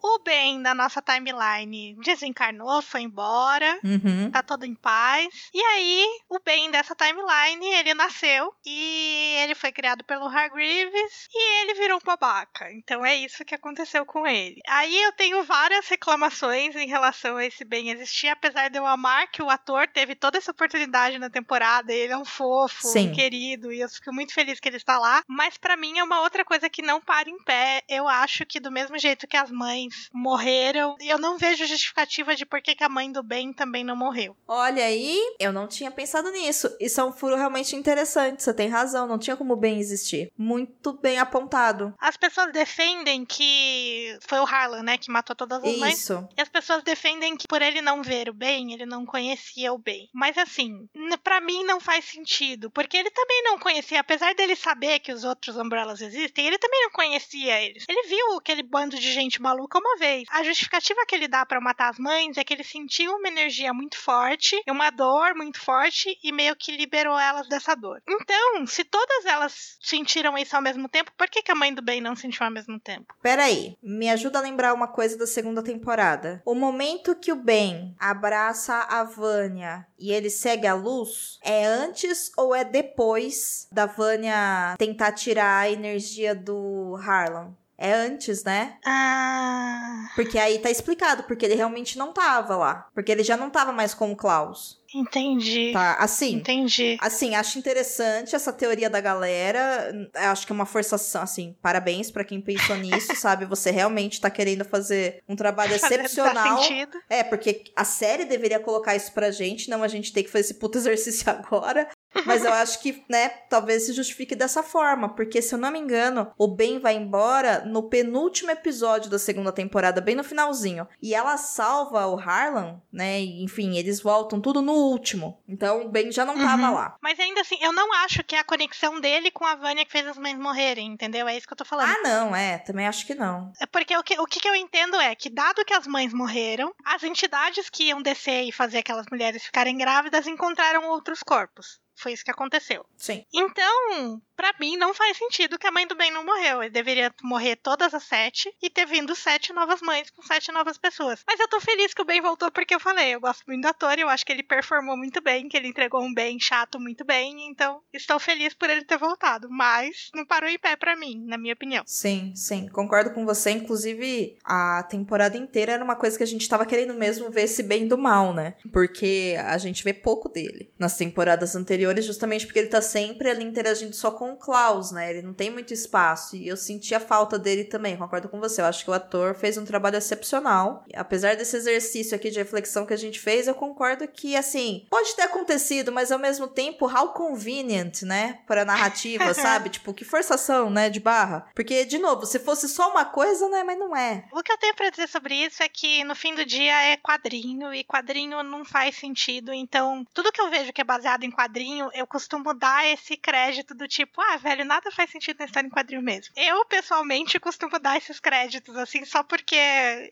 O Ben da nossa timeline desencarnou, foi embora. uhum. Tá todo em paz. E aí, o Ben dessa timeline, ele nasceu e ele foi criado pelo Hargreaves e ele virou um babaca. Então é isso que aconteceu com ele. Aí eu tenho várias reclamações em relação a esse Ben existir, apesar de eu amar que o ator teve toda essa oportunidade na temporada, ele é um fofo, um querido, e eu fico muito feliz que ele está lá. Mas pra mim é uma outra coisa que não para em pé. Eu acho que do mesmo jeito que as mães morreram, eu não vejo justificativa de por que que a mãe do Ben também não morreu. Olha aí, eu não tinha pensado nisso. Isso é um furo realmente interessante. Você tem razão, não tinha como bem existir. Muito bem apontado. As pessoas defendem que foi o Harlan, né, que matou todas as mães. Isso. E as pessoas defendem que por ele não ver o bem, ele não conhecia o bem. Mas assim, pra mim não faz sentido, porque ele também não conhecia, apesar dele saber que os outros Umbrellas existem, ele também não conhecia Ele viu aquele bando de gente maluca uma vez. A justificativa que ele dá pra matar as mães é que ele sentiu uma energia muito forte, uma dor muito forte e meio que liberou elas dessa dor. Então, se todas elas sentiram isso ao mesmo tempo, por que, que a mãe do bem não sentiu ao mesmo tempo? Peraí, me ajuda a lembrar uma coisa da segunda temporada. O momento que o Ben abraça a Vânia e ele segue a luz, é antes ou é depois da Vânia tentar tirar a energia do Harlan? É antes, né? Ah, Porque aí tá explicado, porque ele realmente não tava lá. Porque ele já não tava mais com o Klaus. Entendi. Tá, assim. Entendi. Assim, acho interessante essa teoria da galera. Acho que é uma forçação, assim, parabéns pra quem pensou nisso, <laughs> sabe? Você realmente tá querendo fazer um trabalho Faz excepcional. sentido. É, porque a série deveria colocar isso pra gente, não a gente ter que fazer esse puto <laughs> exercício agora. Mas eu acho que, né, talvez se justifique dessa forma, porque se eu não me engano, o Ben vai embora no penúltimo episódio da segunda temporada, bem no finalzinho. E ela salva o Harlan, né? E, enfim, eles voltam tudo no último. Então o Ben já não tava Uhum. lá. Mas ainda assim, eu não acho que é a conexão dele com a Vânia que fez as mães morrerem, entendeu? É isso que eu tô falando. Ah, não, é, também acho que não. É Porque o que, o que que eu entendo é que, dado que as mães morreram, as entidades que iam descer e fazer aquelas mulheres ficarem grávidas encontraram outros corpos. Foi isso que aconteceu. Sim. Então, pra mim, não faz sentido que a mãe do Ben não morreu. Ele deveria morrer todas as sete e ter vindo sete novas mães com sete novas pessoas. Mas eu tô feliz que o Ben voltou porque eu falei, eu gosto muito do ator e eu acho que ele performou muito bem, que ele entregou um Ben chato muito bem. Então, estou feliz por ele ter voltado. Mas não parou em pé pra mim, na minha opinião. Sim, sim, concordo com você. Inclusive, a temporada inteira era uma coisa que a gente tava querendo mesmo ver esse bem do mal, né? Porque a gente vê pouco dele nas temporadas anteriores, justamente porque ele tá sempre ali interagindo só com o Klaus, né? Ele não tem muito espaço. E eu senti a falta dele também, concordo com você. Eu acho que o ator fez um trabalho excepcional. E apesar desse exercício aqui de reflexão que a gente fez, eu concordo que, assim, pode ter acontecido, mas ao mesmo tempo, how convenient, né? Pra narrativa, <laughs> sabe? Tipo, que forçação, né? De barra. Porque, de novo, se fosse só uma coisa, né? Mas não é. O que eu tenho pra dizer sobre isso é que no fim do dia é quadrinho e quadrinho não faz sentido. Então, tudo que eu vejo que é baseado em quadrinho, eu costumo dar esse crédito do tipo, ah, velho, nada faz sentido na história em quadrinho mesmo. Eu, pessoalmente, costumo dar esses créditos, assim, só porque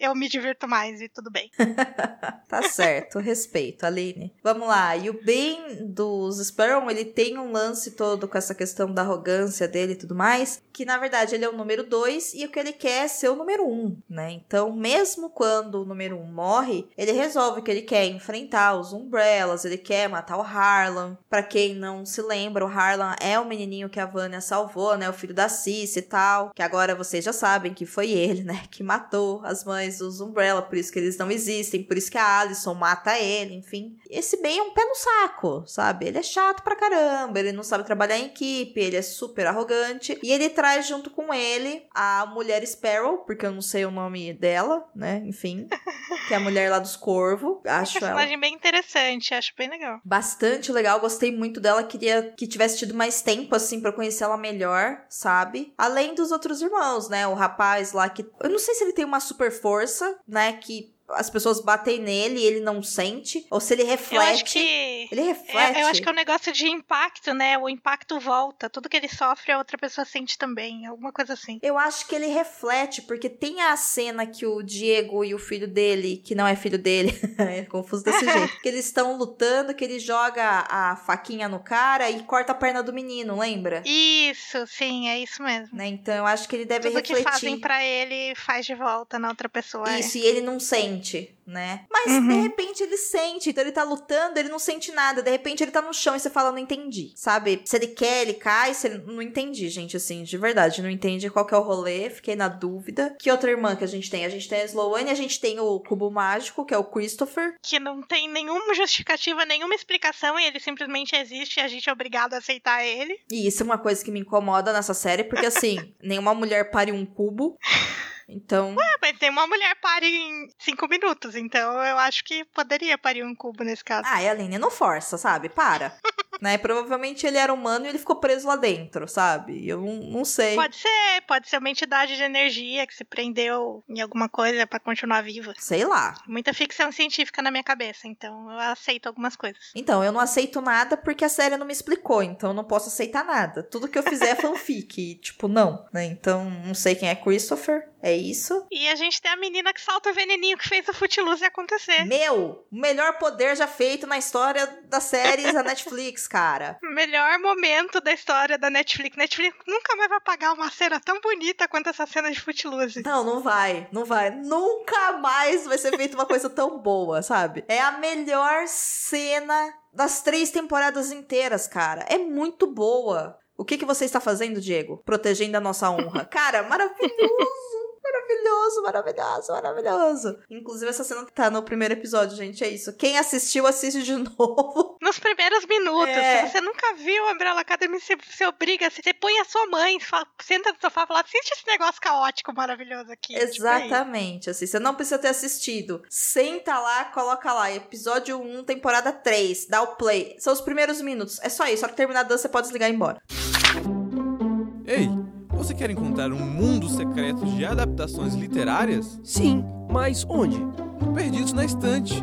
eu me divirto mais e tudo bem. <laughs> tá certo, respeito, Aline. Vamos lá, e o bem dos Sparrow, ele tem um lance todo com essa questão da arrogância dele e tudo mais, que na verdade ele é o número dois e o que ele quer é ser o número um, né? Então, mesmo quando o número um morre, ele resolve que ele quer enfrentar os Umbrellas, ele quer matar o Harlan. Para quem não se lembra, o Harlan é o menininho que a Vânia salvou, né? O filho da Cici e tal. Que agora vocês já sabem que foi ele, né? Que matou as mães dos Umbrella, por isso que eles não existem, por isso que a Alison mata ele, enfim. Esse bem é um pé no saco, sabe? Ele é chato pra caramba, ele não sabe trabalhar em equipe, ele é super arrogante. E ele traz junto com ele a mulher Sparrow, porque eu não sei o nome dela, né? Enfim. <laughs> que é a mulher lá dos Corvo. Acho é um personagem ela... bem interessante, acho bem legal. Bastante legal, gostei muito dela. Queria que tivesse tido mais tempo, assim, para conhecer ela melhor, sabe? Além dos outros irmãos, né? O rapaz lá que. Eu não sei se ele tem uma super força, né? Que as pessoas batem nele e ele não sente, ou se ele reflete. Eu acho que ele reflete. É, eu acho que é um negócio de impacto, né? O impacto volta, tudo que ele sofre a outra pessoa sente também, alguma coisa assim. Eu acho que ele reflete porque tem a cena que o Diego e o filho dele, que não é filho dele, <laughs> é confuso desse <laughs> jeito, que eles estão lutando, que ele joga a faquinha no cara e corta a perna do menino, lembra? Isso, sim, é isso mesmo. Né? Então eu acho que ele deve tudo refletir. Tudo que fazem para ele faz de volta na outra pessoa. É. Isso, é. e ele não sente sente, né? Mas uhum. de repente ele sente, então ele tá lutando, ele não sente nada, de repente ele tá no chão e você fala, não entendi, sabe? Se ele quer, ele cai, se ele... não entendi, gente, assim, de verdade, não entendi qual que é o rolê, fiquei na dúvida. Que outra irmã que a gente tem? A gente tem a Sloane, a gente tem o Cubo Mágico, que é o Christopher. Que não tem nenhuma justificativa, nenhuma explicação, e ele simplesmente existe e a gente é obrigado a aceitar ele. E isso é uma coisa que me incomoda nessa série, porque assim, <laughs> nenhuma mulher pare um cubo. Então. Ué, mas tem uma mulher pare em cinco minutos, então eu acho que poderia parir um cubo nesse caso. Ah, e a Aline não força, sabe? Para. <laughs> né? Provavelmente ele era humano e ele ficou preso lá dentro, sabe? Eu não, não sei. Pode ser, pode ser uma entidade de energia que se prendeu em alguma coisa para continuar viva. Sei lá. Muita ficção científica na minha cabeça, então eu aceito algumas coisas. Então, eu não aceito nada porque a série não me explicou, então eu não posso aceitar nada. Tudo que eu fizer é fanfic, e, <laughs> tipo, não, né? Então, não sei quem é Christopher, é isso. E a gente tem a menina que salta o veneninho que fez o Footloose acontecer. Meu, o melhor poder já feito na história das séries da Netflix, cara. Melhor momento da história da Netflix. Netflix nunca mais vai pagar uma cena tão bonita quanto essa cena de Footloose. Não, não vai, não vai. Nunca mais vai ser feita uma coisa tão boa, sabe? É a melhor cena das três temporadas inteiras, cara. É muito boa. O que, que você está fazendo, Diego? Protegendo a nossa honra. <laughs> Cara, maravilhoso! Maravilhoso, maravilhoso, maravilhoso. Inclusive, essa cena tá no primeiro episódio, gente. É isso. Quem assistiu, assiste de <laughs> novo. Nos primeiros minutos. É. Se você nunca viu a Umbrella Academy, você, você obriga, você põe a sua mãe, fala, senta no sofá e fala: assiste esse negócio caótico, maravilhoso aqui. Tipo Exatamente. Tipo assim, você não precisa ter assistido. Senta lá, coloca lá. Episódio 1, temporada 3. Dá o play. São os primeiros minutos. É só isso. Só que terminar a dança, você pode desligar e ir embora. Ei! Você quer encontrar um mundo secreto de adaptações literárias? Sim, mas onde? Perdidos na Estante.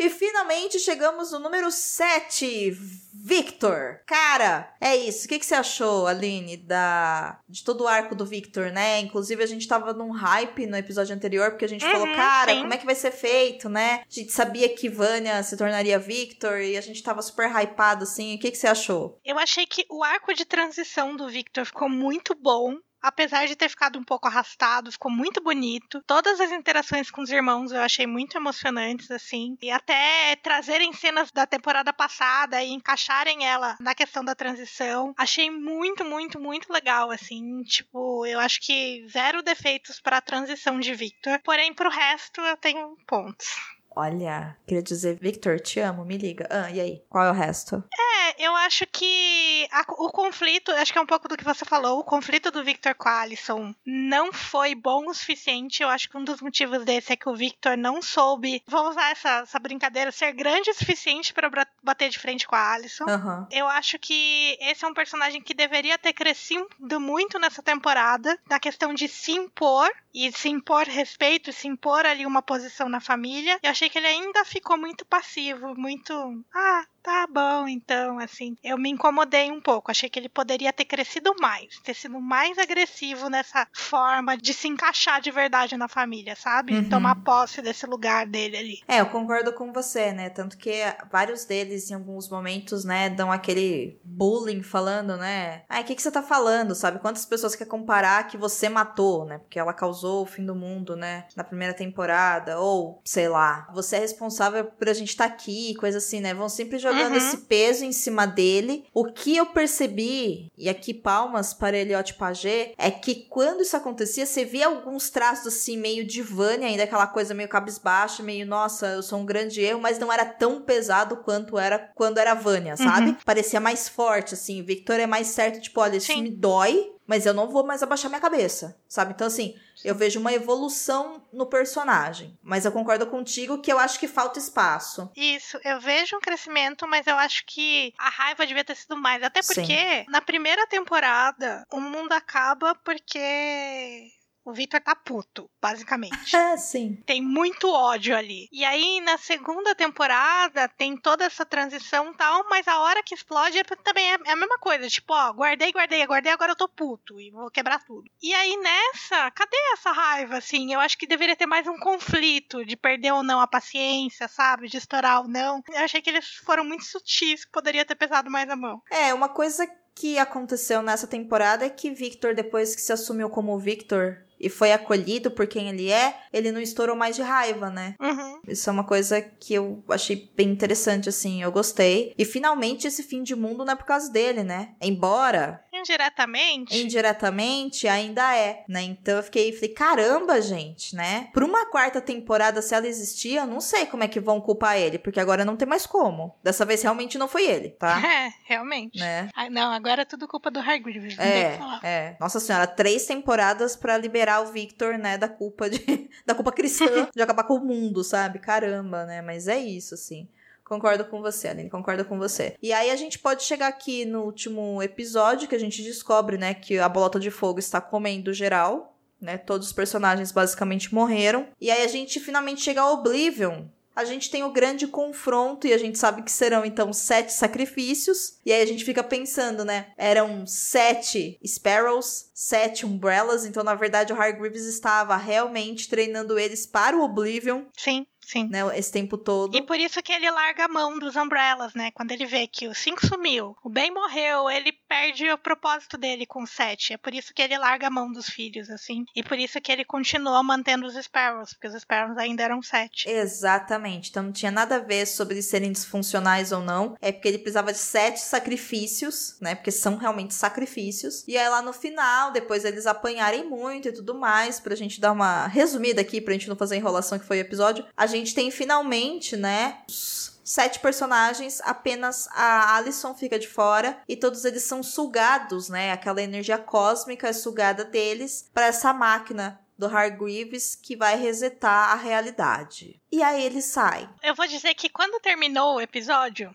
E finalmente chegamos no número 7. Victor. Cara, é isso. O que, que você achou, Aline, da de todo o arco do Victor, né? Inclusive, a gente tava num hype no episódio anterior, porque a gente Uhum, falou, cara, sim. como é que vai ser feito, né? A gente sabia que Vânia se tornaria Victor e a gente tava super hypado, assim. O que, que você achou? Eu achei que o arco de transição do Victor ficou muito bom. Apesar de ter ficado um pouco arrastado, ficou muito bonito. Todas as interações com os irmãos eu achei muito emocionantes, assim. E até trazerem cenas da temporada passada e encaixarem ela na questão da transição. Achei muito, muito, muito legal, assim. Tipo, eu acho que zero defeitos para a transição de Victor. Porém, pro resto eu tenho pontos. Olha, queria dizer, Victor, te amo, me liga. Ah, e aí? Qual é o resto? É, eu acho que a- o conflito, acho que é um pouco do que você falou, o conflito do Victor com a Alison não foi bom o suficiente. Eu acho que um dos motivos desse é que o Victor não soube, vou usar essa, essa brincadeira, ser grande o suficiente para bater de frente com a Alison. Aham. Eu acho que esse é um personagem que deveria ter crescido muito nessa temporada, na questão de se impor e se impor respeito, se impor ali uma posição na família. Eu achei que ele ainda ficou muito passivo, muito. Ah, tá bom, então, assim. Eu me incomodei um pouco. Achei que ele poderia ter crescido mais, ter sido mais agressivo nessa forma de se encaixar de verdade na família, sabe? Uhum. Tomar posse desse lugar dele ali. É, eu concordo com você, né? Tanto que vários deles, em alguns momentos, né, dão aquele bullying falando, né? Ai, o que, que você tá falando, sabe? Quantas pessoas quer comparar que você matou, né? Porque ela causou o fim do mundo, né? Na primeira temporada. Ou, sei lá, você é responsável por a gente estar tá aqui, coisa assim, né? Vão sempre jogando Uhum. esse peso em cima dele. O que eu percebi, e aqui palmas para Eliote Pagé, é que quando isso acontecia, você via alguns traços assim, meio de Vânia, ainda aquela coisa meio cabisbaixa, meio, nossa, eu sou um grande erro, mas não era tão pesado quanto era quando era Vânia, sabe? Parecia mais forte, assim. Victor é mais certo, tipo, olha, isso Sim. me dói, mas eu não vou mais abaixar minha cabeça, sabe? Então, assim, eu vejo uma evolução no personagem. Mas eu concordo contigo que eu acho que falta espaço. Isso, eu vejo um crescimento, mas eu acho que a raiva devia ter sido mais. Até Sim. porque na primeira temporada o mundo acaba porque o Victor tá puto, basicamente. <laughs> É, sim. Tem muito ódio ali. E aí, na segunda temporada, tem toda essa transição e tal, mas a hora que explode é- também é, é a mesma coisa. Tipo, ó, guardei, guardei, guardei, agora eu tô puto e vou quebrar tudo. E aí, nessa, cadê essa raiva, assim? Eu acho que deveria ter mais um conflito de perder ou não a paciência, sabe? De estourar ou não. Eu achei que eles foram muito sutis, que poderia ter pesado mais a mão. É, uma coisa que aconteceu nessa temporada é que Victor, depois que se assumiu como Victor e foi acolhido por quem ele é, ele não estourou mais de raiva, né? Uhum. Isso é uma coisa que eu achei bem interessante, assim, eu gostei. E finalmente esse fim de mundo não é por causa dele, né? Embora Indiretamente. indiretamente ainda é, né? Então eu fiquei, falei, caramba, gente, né? Por uma quarta temporada, se ela existia, eu não sei como é que vão culpar ele, porque agora não tem mais como. Dessa vez realmente não foi ele, tá? <laughs> É, realmente. né? Ah, não, agora é tudo culpa do Hargreaves. É, é. Nossa senhora, três temporadas pra liberar o Victor, né, da culpa de <laughs> da culpa cristã <laughs> de acabar com o mundo, sabe? Caramba, né? Mas é isso, assim. Concordo com você, Aline, concordo com você. E aí a gente pode chegar aqui no último episódio que a gente descobre, né, que a bolota de fogo está comendo geral, né? Todos os personagens basicamente morreram. E aí a gente finalmente chega ao Oblivion, a gente tem o grande confronto e a gente sabe que serão então sete sacrifícios. E aí a gente fica pensando, né? Eram sete Sparrows, sete Umbrellas. Então, na verdade, o Hargreaves estava realmente treinando eles para o Oblivion, Sim, sim. né? Esse tempo todo. E por isso que ele larga a mão dos Umbrellas, né? Quando ele vê que o 5 sumiu, o Ben morreu, ele perde o propósito dele com o 7. É por isso que ele larga a mão dos filhos, assim. E por isso que ele continua mantendo os Sparrows, porque os Sparrows ainda eram 7. Exatamente. Então não tinha nada a ver sobre eles serem disfuncionais ou não. É porque ele precisava de sete sacrifícios, né? Porque são realmente sacrifícios. E aí lá no final, depois eles apanharem muito e tudo mais, pra gente dar uma resumida aqui, pra gente não fazer enrolação que foi o episódio, a gente tem finalmente, né? Sete personagens, apenas a Alison fica de fora e todos eles são sugados, né? Aquela energia cósmica é sugada deles para essa máquina do Hargreaves que vai resetar a realidade. E aí ele sai. Eu vou dizer que quando terminou o episódio,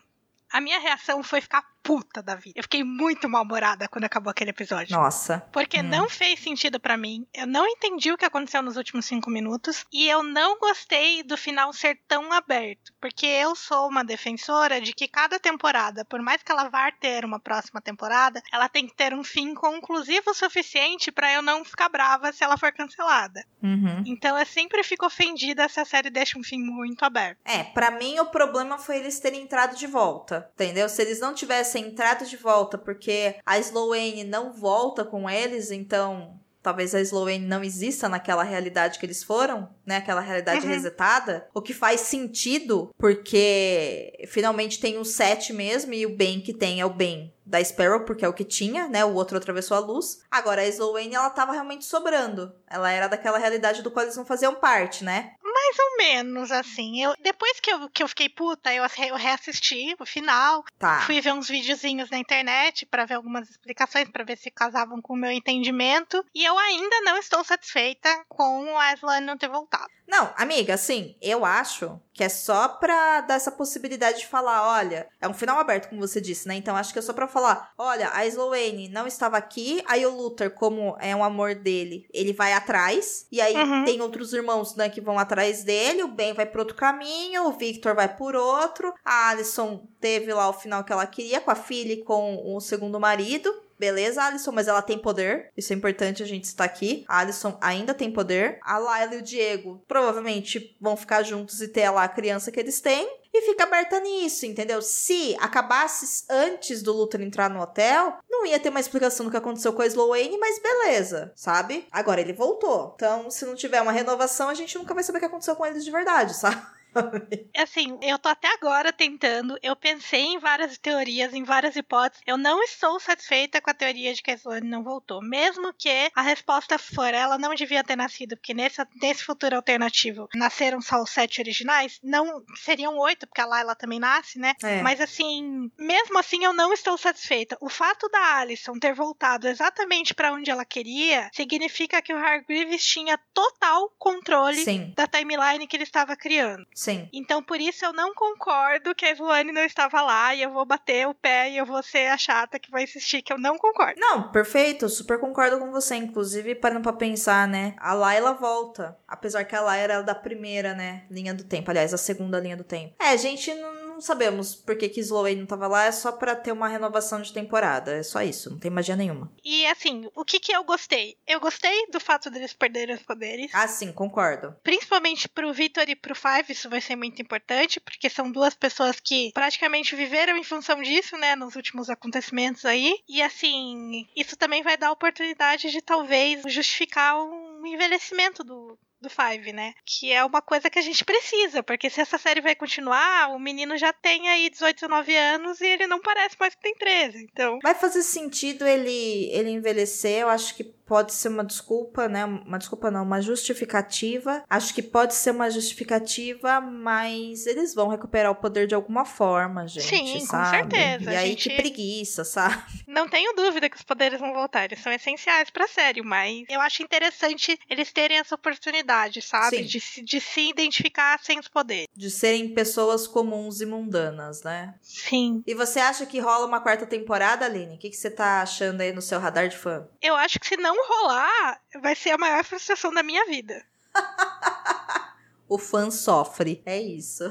a minha reação foi ficar puta da vida. Eu fiquei muito mal-humorada quando acabou aquele episódio. Nossa. Porque Hum. não fez sentido pra mim. Eu não entendi o que aconteceu nos últimos cinco minutos. E eu não gostei do final ser tão aberto. Porque eu sou uma defensora de que cada temporada, por mais que ela vá ter uma próxima temporada, ela tem que ter um fim conclusivo o suficiente pra eu não ficar brava se ela for cancelada. Uhum. Então eu sempre fico ofendida se a série deixa um fim muito aberto. É, pra mim o problema foi eles terem entrado de volta, entendeu? Se eles não tivessem entrado de volta porque a Sloane não volta com eles, então talvez a Sloane não exista naquela realidade que eles foram, né? Aquela realidade Uhum. resetada. O que faz sentido, porque finalmente tem o 7 mesmo e o bem que tem é o bem da Sparrow, porque é o que tinha, né? O outro atravessou a luz. Agora a Sloane, ela tava realmente sobrando. Ela era daquela realidade do qual eles não faziam parte, né? Mais ou menos, assim. Eu, depois que eu, que eu fiquei puta, eu, eu reassisti o final. Tá. Fui ver uns videozinhos na internet pra ver algumas explicações, pra ver se casavam com o meu entendimento. E eu ainda não estou satisfeita com a Aslan não ter voltado. Não, amiga, assim, eu acho que é só pra dar essa possibilidade de falar, olha, é um final aberto, como você disse, né? Então acho que é só pra falar, olha, a Sloane não estava aqui, aí o Luther, como é um amor dele, ele vai atrás, e aí Uhum. tem outros irmãos, né, que vão atrás dele, o Ben vai por outro caminho, o Victor vai por outro, a Alison teve lá o final que ela queria, com a filha e com o segundo marido, Beleza, Alison, mas ela tem poder. Isso é importante a gente estar aqui. A Alison ainda tem poder. A Layla e o Diego provavelmente vão ficar juntos e ter lá a criança que eles têm. E fica aberta nisso, entendeu? Se acabasse antes do Luther entrar no hotel, não ia ter uma explicação do que aconteceu com a Sloane, mas beleza, sabe? Agora ele voltou. Então, se não tiver uma renovação, a gente nunca vai saber o que aconteceu com eles de verdade, sabe? <laughs> Assim, eu tô até agora tentando. Eu pensei em várias teorias, em várias hipóteses. Eu não estou satisfeita com a teoria de que a Sloane não voltou. Mesmo que a resposta for ela não devia ter nascido, porque nesse, nesse futuro alternativo nasceram só os sete originais. Não seriam oito, porque a Layla também nasce, né? É. Mas assim, mesmo assim eu não estou satisfeita. O fato da Alison ter voltado exatamente pra onde ela queria significa que o Hargreaves tinha total controle Sim, da timeline que ele estava criando. sim. Então, por isso eu não concordo que a Sloane não estava lá e eu vou bater o pé e eu vou ser a chata que vai insistir que eu não concordo. Não, perfeito, super concordo com você. Inclusive, parando pra pensar, né? A Layla volta. Apesar que a Layla era da primeira, né? Linha do tempo. Aliás, a segunda linha do tempo. É, a gente não, não sabemos por que, que Sloane não tava lá. É só pra ter uma renovação de temporada. É só isso, não tem magia nenhuma. E assim, o que que eu gostei? Eu gostei do fato deles perderem os poderes. Ah, sim, concordo. Principalmente pro Victor e pro Five, isso vai ser muito importante, porque são duas pessoas que praticamente viveram em função disso, né, nos últimos acontecimentos aí. E assim, isso também vai dar oportunidade de talvez justificar um envelhecimento do, do Five, né? Que é uma coisa que a gente precisa, porque se essa série vai continuar, o menino já tem aí 18, 19 anos e ele não parece mais que tem 13. Então, Vai fazer sentido ele, ele envelhecer. Eu acho que pode ser uma desculpa, né? Uma desculpa não, uma justificativa. Acho que pode ser uma justificativa, mas eles vão recuperar o poder de alguma forma, gente. Sim, com sabe? certeza, E aí, gente- que preguiça, sabe? Não tenho dúvida que os poderes vão voltar, eles são essenciais pra série, mas eu acho interessante eles terem essa oportunidade, sabe? Sim. De, se- de se identificar sem os poderes. De serem pessoas comuns e mundanas, né? Sim. E você acha que rola uma quarta temporada, Aline? O que, que você tá achando aí no seu radar de fã? Eu acho que se não rolar, vai ser a maior frustração da minha vida. <laughs> O fã sofre. É isso.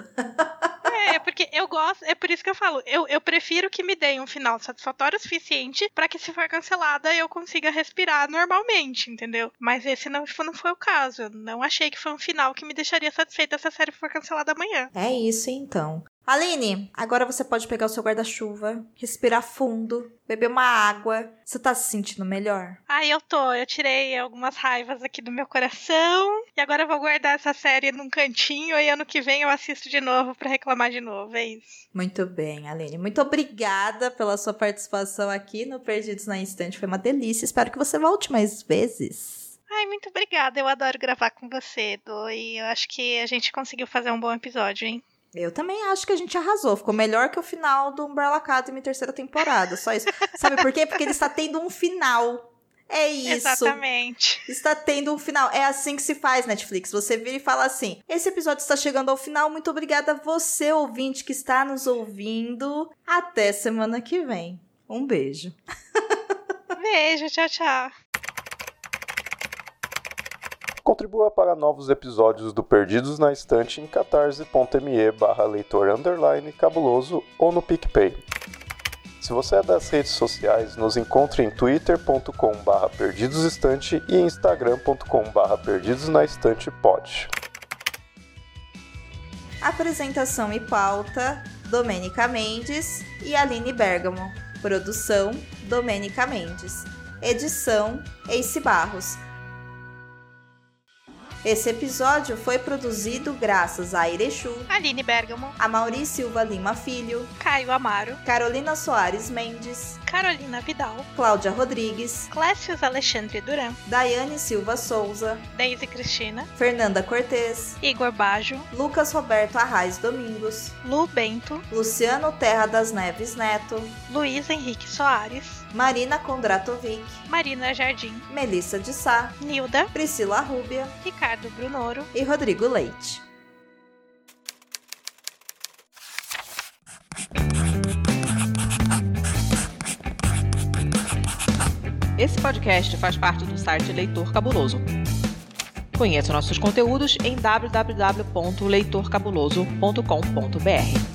É, porque eu gosto, é por isso que eu falo, eu, eu prefiro que me deem um final satisfatório o suficiente pra que se for cancelada eu consiga respirar normalmente, entendeu? Mas esse não, não foi o caso. Eu não achei que foi um final que me deixaria satisfeita se a série for cancelada amanhã. É isso então. Aline, agora você pode pegar o seu guarda-chuva, respirar fundo, beber uma água. Você tá se sentindo melhor? Aí eu tô, eu tirei algumas raivas aqui do meu coração e agora eu vou guardar essa série num cantinho e ano que vem eu assisto de novo pra reclamar de novo, é isso. Muito bem, Aline. Muito obrigada pela sua participação aqui no Perdidos na Instante. Foi uma delícia. Espero que você volte mais vezes. Ai, muito obrigada, eu adoro gravar com você, Do, e eu acho que a gente conseguiu fazer um bom episódio, hein? Eu também acho que a gente arrasou. Ficou melhor que o final do Umbrella Academy terceira temporada. Só isso. Sabe por quê? Porque ele está tendo um final. É isso. Exatamente. Está tendo um final. É assim que se faz, Netflix. Você vira e fala assim: esse episódio está chegando ao final. Muito obrigada a você, ouvinte, que está nos ouvindo. Até semana que vem. Um beijo. Beijo, tchau, tchau. Contribua para novos episódios do Perdidos na Estante em catarse.me barra leitor underline cabuloso ou no PicPay. Se você é das redes sociais, nos encontre em twitter.com barra perdidosestante e instagram.com barra perdidosnaestantepod. Apresentação e pauta: Domênica Mendes e Aline Bergamo. Produção: Domênica Mendes. Edição: Ace Barros. Esse episódio foi produzido graças a Irechu, Aline Bergamo, a Mauri Silva Lima Filho, Caio Amaro, Carolina Soares Mendes, Carolina Vidal, Cláudia Rodrigues, Clécius Alexandre Duran, Daiane Silva Souza, Deise Cristina, Fernanda Cortez, Igor Bajo, Lucas Roberto Arraes Domingos, Lu Bento, Luciano Terra das Neves Neto, Luiz Henrique Soares, Marina Kondratovic, Marina Jardim, Melissa de Sá, Nilda, Priscila Rúbia Ricardo Brunoro, e Rodrigo Leite. Esse podcast faz parte do site Leitor Cabuloso. Conheça nossos conteúdos em www.leitorcabuloso.com.br.